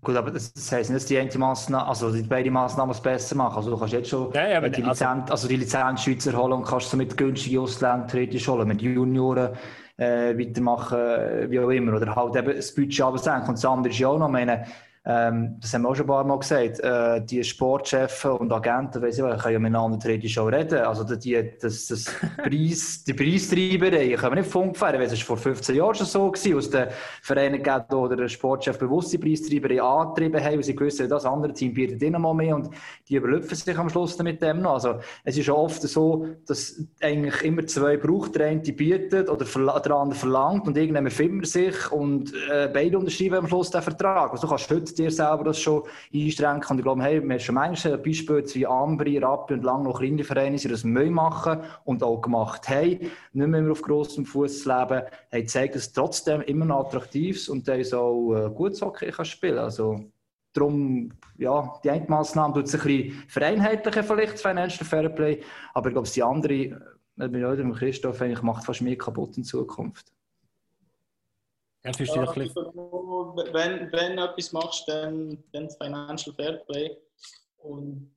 Gut, aber das, das heisst nicht, dass die eine Massnahme, also die beide Massnahmen es besser machen. Also du kannst jetzt schon Ja, ja, die, also- Lizenz, also die Lizenz Schweizer holen und kannst somit günstige Ausländer theoretisch holen, mit Junioren äh, weitermachen, äh, wie auch immer. Oder halt eben das Budget absenken. Und das andere ist ja auch noch, meine, ähm, das haben wir auch schon ein paar Mal gesagt, äh, die Sportchefs und Agenten, weiss ich können ja miteinander theoretisch auch reden. Also die, das, das Preis, die Preistreiberei können wir nicht funkfähren, weil es ist vor 15 Jahren schon so gewesen, aus den Vereinen gegeben, oder der Sportchef bewusst die Preistreiberei angetrieben haben, weil sie gewusst das andere Team bietet ihnen mal mehr und die überlüpfen sich am Schluss mit dem noch. Also es ist oft so, dass eigentlich immer zwei braucht, der eine bietet oder der andere verlangt und irgendjemand findet sich und äh, beide unterschreiben am Schluss den Vertrag. Also du kannst heute dir selber das schon einschränken und ich glaube, hey, wir haben schon manchmal Beispiele wie Ambri, Rappi und lang noch kleine Vereine, die das neu machen und auch gemacht haben, nicht mehr auf grossem Fuß leben, haben gezeigt, dass es trotzdem immer noch attraktiv ist und der auch äh, gut Hockey kann spielen. Also Darum, ja, die eine Massnahme tut sich ein bisschen vereinheitlichen, vielleicht, das Financial Fairplay. Aber ich glaube, die andere, äh, mit Christoph, eigentlich macht fast mehr kaputt in Zukunft. Ja, fühlst du dich ein bisschen, wenn, wenn du etwas machst, dann, dann das Financial Fairplay. Und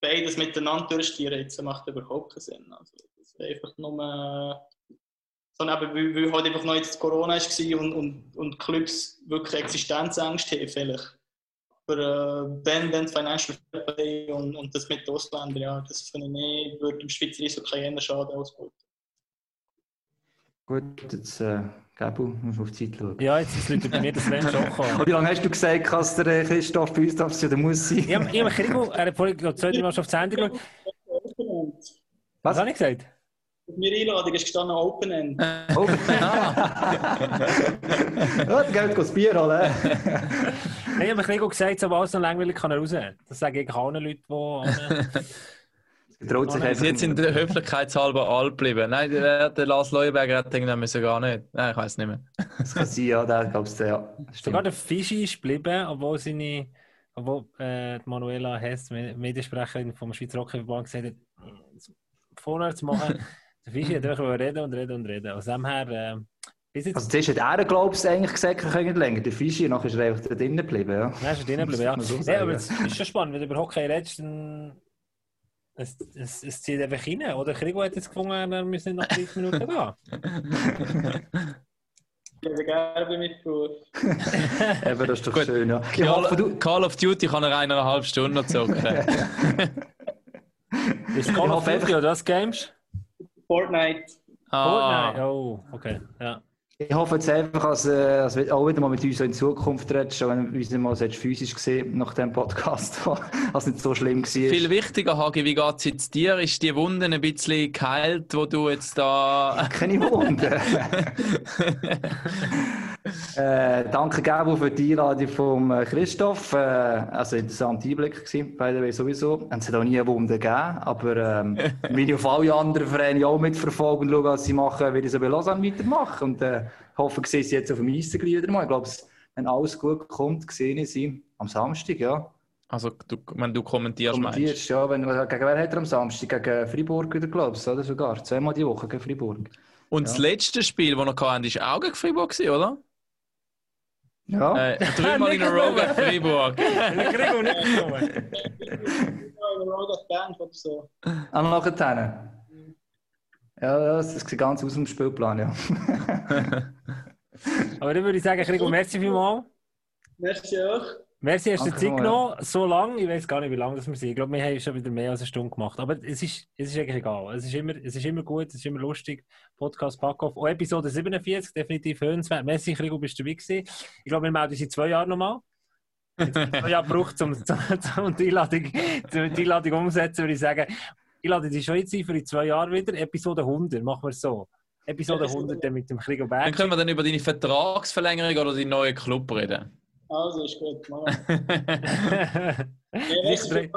beides miteinander durchstieren, jetzt macht überhaupt keinen Sinn. Also, das ist einfach nur Sondern eben, weil, weil halt einfach noch jetzt Corona war und, und, und Clubs wirklich Existenzängste haben, vielleicht. Aber äh, wenn, wenn Financial Fair Play und, und das mit den Ausländern, ja, das finde ich nicht, würde dem Schweizer Eishockey eher schaden gut. Gut, jetzt, äh, Gabu, musst du auf die Zeit schauen. Ja, jetzt ist Leute bei mir das Sven schon gekommen. Und wie lange hast du gesagt, dass der äh, Christoph bei uns darf sein oder muss sein? Ich habe Krigo, er hat vorhin glaub, zwei, drei Mal schon auf die Sendung geschaut. Was Was? habe ich gesagt? Auf meiner Einladung ist gestanden Open End. Oh. ja, dann geht das Bier holen. Nein, ich habe Krigo gesagt, so was noch langweilig kann er raus. Das sage ich allen Leuten, die... Traut sich einfach Sie jetzt in der Höflichkeitshalber alt geblieben. Nein, der, der Lars Leuenberger hat irgendwann müssen gar nicht. Nein, ich weiß nicht mehr. Das kann sein, ja, der glaubst du, ja. Sogar der Fischi ist geblieben, obwohl seine... Obwohl äh, die Manuela Hess, Me- Mediensprecherin vom Schweizer Hockeyverband, gesagt hat, vorwärts machen. Der Fischi hat einfach reden und reden und reden. Aus dem her... Äh, bis jetzt... Also zuerst hat er, glaubst du, eigentlich gesagt, er könnte länger. Der Fischi, nachher ist er einfach da drinnen geblieben, ja. Nein, ist er drinnen geblieben, ja. So ja. Aber es ist schon spannend, wenn du über Hockey redest, dann... Es, es, es zieht einfach rein. Oder Krigo hat jetzt gefunden, müsse nicht nach 30 Minuten gehen. Ich hätte gerne bei mitgebracht. Eben, das ist doch Gut. schön, ja. Call. Call of Duty kann er eineinhalb Stunden noch zocken. Ist Call of Duty oder das Games? Fortnite. ah, Fortnite? Oh, okay. Ja. Ich hoffe jetzt einfach, dass, äh, dass du auch wieder mal mit uns in Zukunft redest, schon wenn du uns mal so physisch gesehen nach dem Podcast, was nicht so schlimm war. Viel wichtiger, Hagi, wie geht es jetzt dir? Ist die Wunde ein bisschen geheilt, wo du jetzt da. Keine Wunder. äh, danke, Gabo, für die Einladung von äh, Christoph. Äh, also interessanter Einblick gewesen, by the way, sowieso. Es hat auch nie eine Wunde gegeben, aber ähm, will auf alle anderen Vereine auch mitverfolgen und schauen, was sie machen, wie sie bei Lausanne weitermachen. Und äh, hoffe, ich sehe sie jetzt auf dem Eis wieder mal. Ich glaube, wenn alles gut kommt, sehe ich sie am Samstag, ja. Also, du, wenn du kommentierst, meinst du? Kommentierst, ja. Wenn, gegen wer hat er am Samstag? Gegen Freiburg wieder, glaubst du, oder sogar? Zweimal die Woche gegen Freiburg. Und das letzte Spiel, das noch hatten, war auch gegen Freiburg, oder? Ja. Äh, dreimal in a row gegen Freiburg. Krigo nicht gekommen. Ja, in der Road of Band oder so. Ah, nachher. Ja, ja, das sieht ganz aus dem Spielplan, ja. Aber dann würde ich sagen, Krigo, merci vielmals. Merci auch. Merci, hast du dir Zeit mal, genommen. So lang, ich weiß gar nicht, wie lange das wir sind. Ich glaube, wir haben schon wieder mehr als eine Stunde gemacht. Aber es ist, es ist eigentlich egal. Es ist, immer, es ist immer gut, es ist immer lustig. Podcast Packoff. Auch Episode 47, definitiv hörenswert. Merci, Krigo, bist du dabei gewesen. Ich glaube, wir melden uns in zwei Jahren nochmal. Jetzt zwei Jahre gebraucht, um, um, um die, Einladung, um die Einladung umzusetzen, würde ich sagen. Ich lade dich schon jetzt ein für in zwei Jahre wieder. Episode 100, machen wir es so. Episode 100 dann mit dem Krigo Dann Berg. können wir dann über deine Vertragsverlängerung oder deinen neuen Club reden. Also, ist gut. Machen wir. Merci.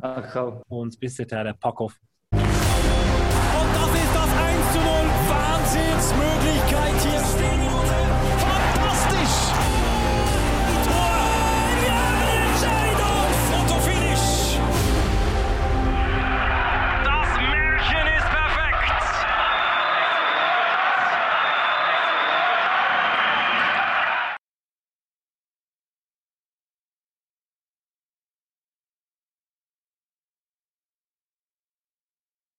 Ach, komm. Und bis dahin, Packoff. Und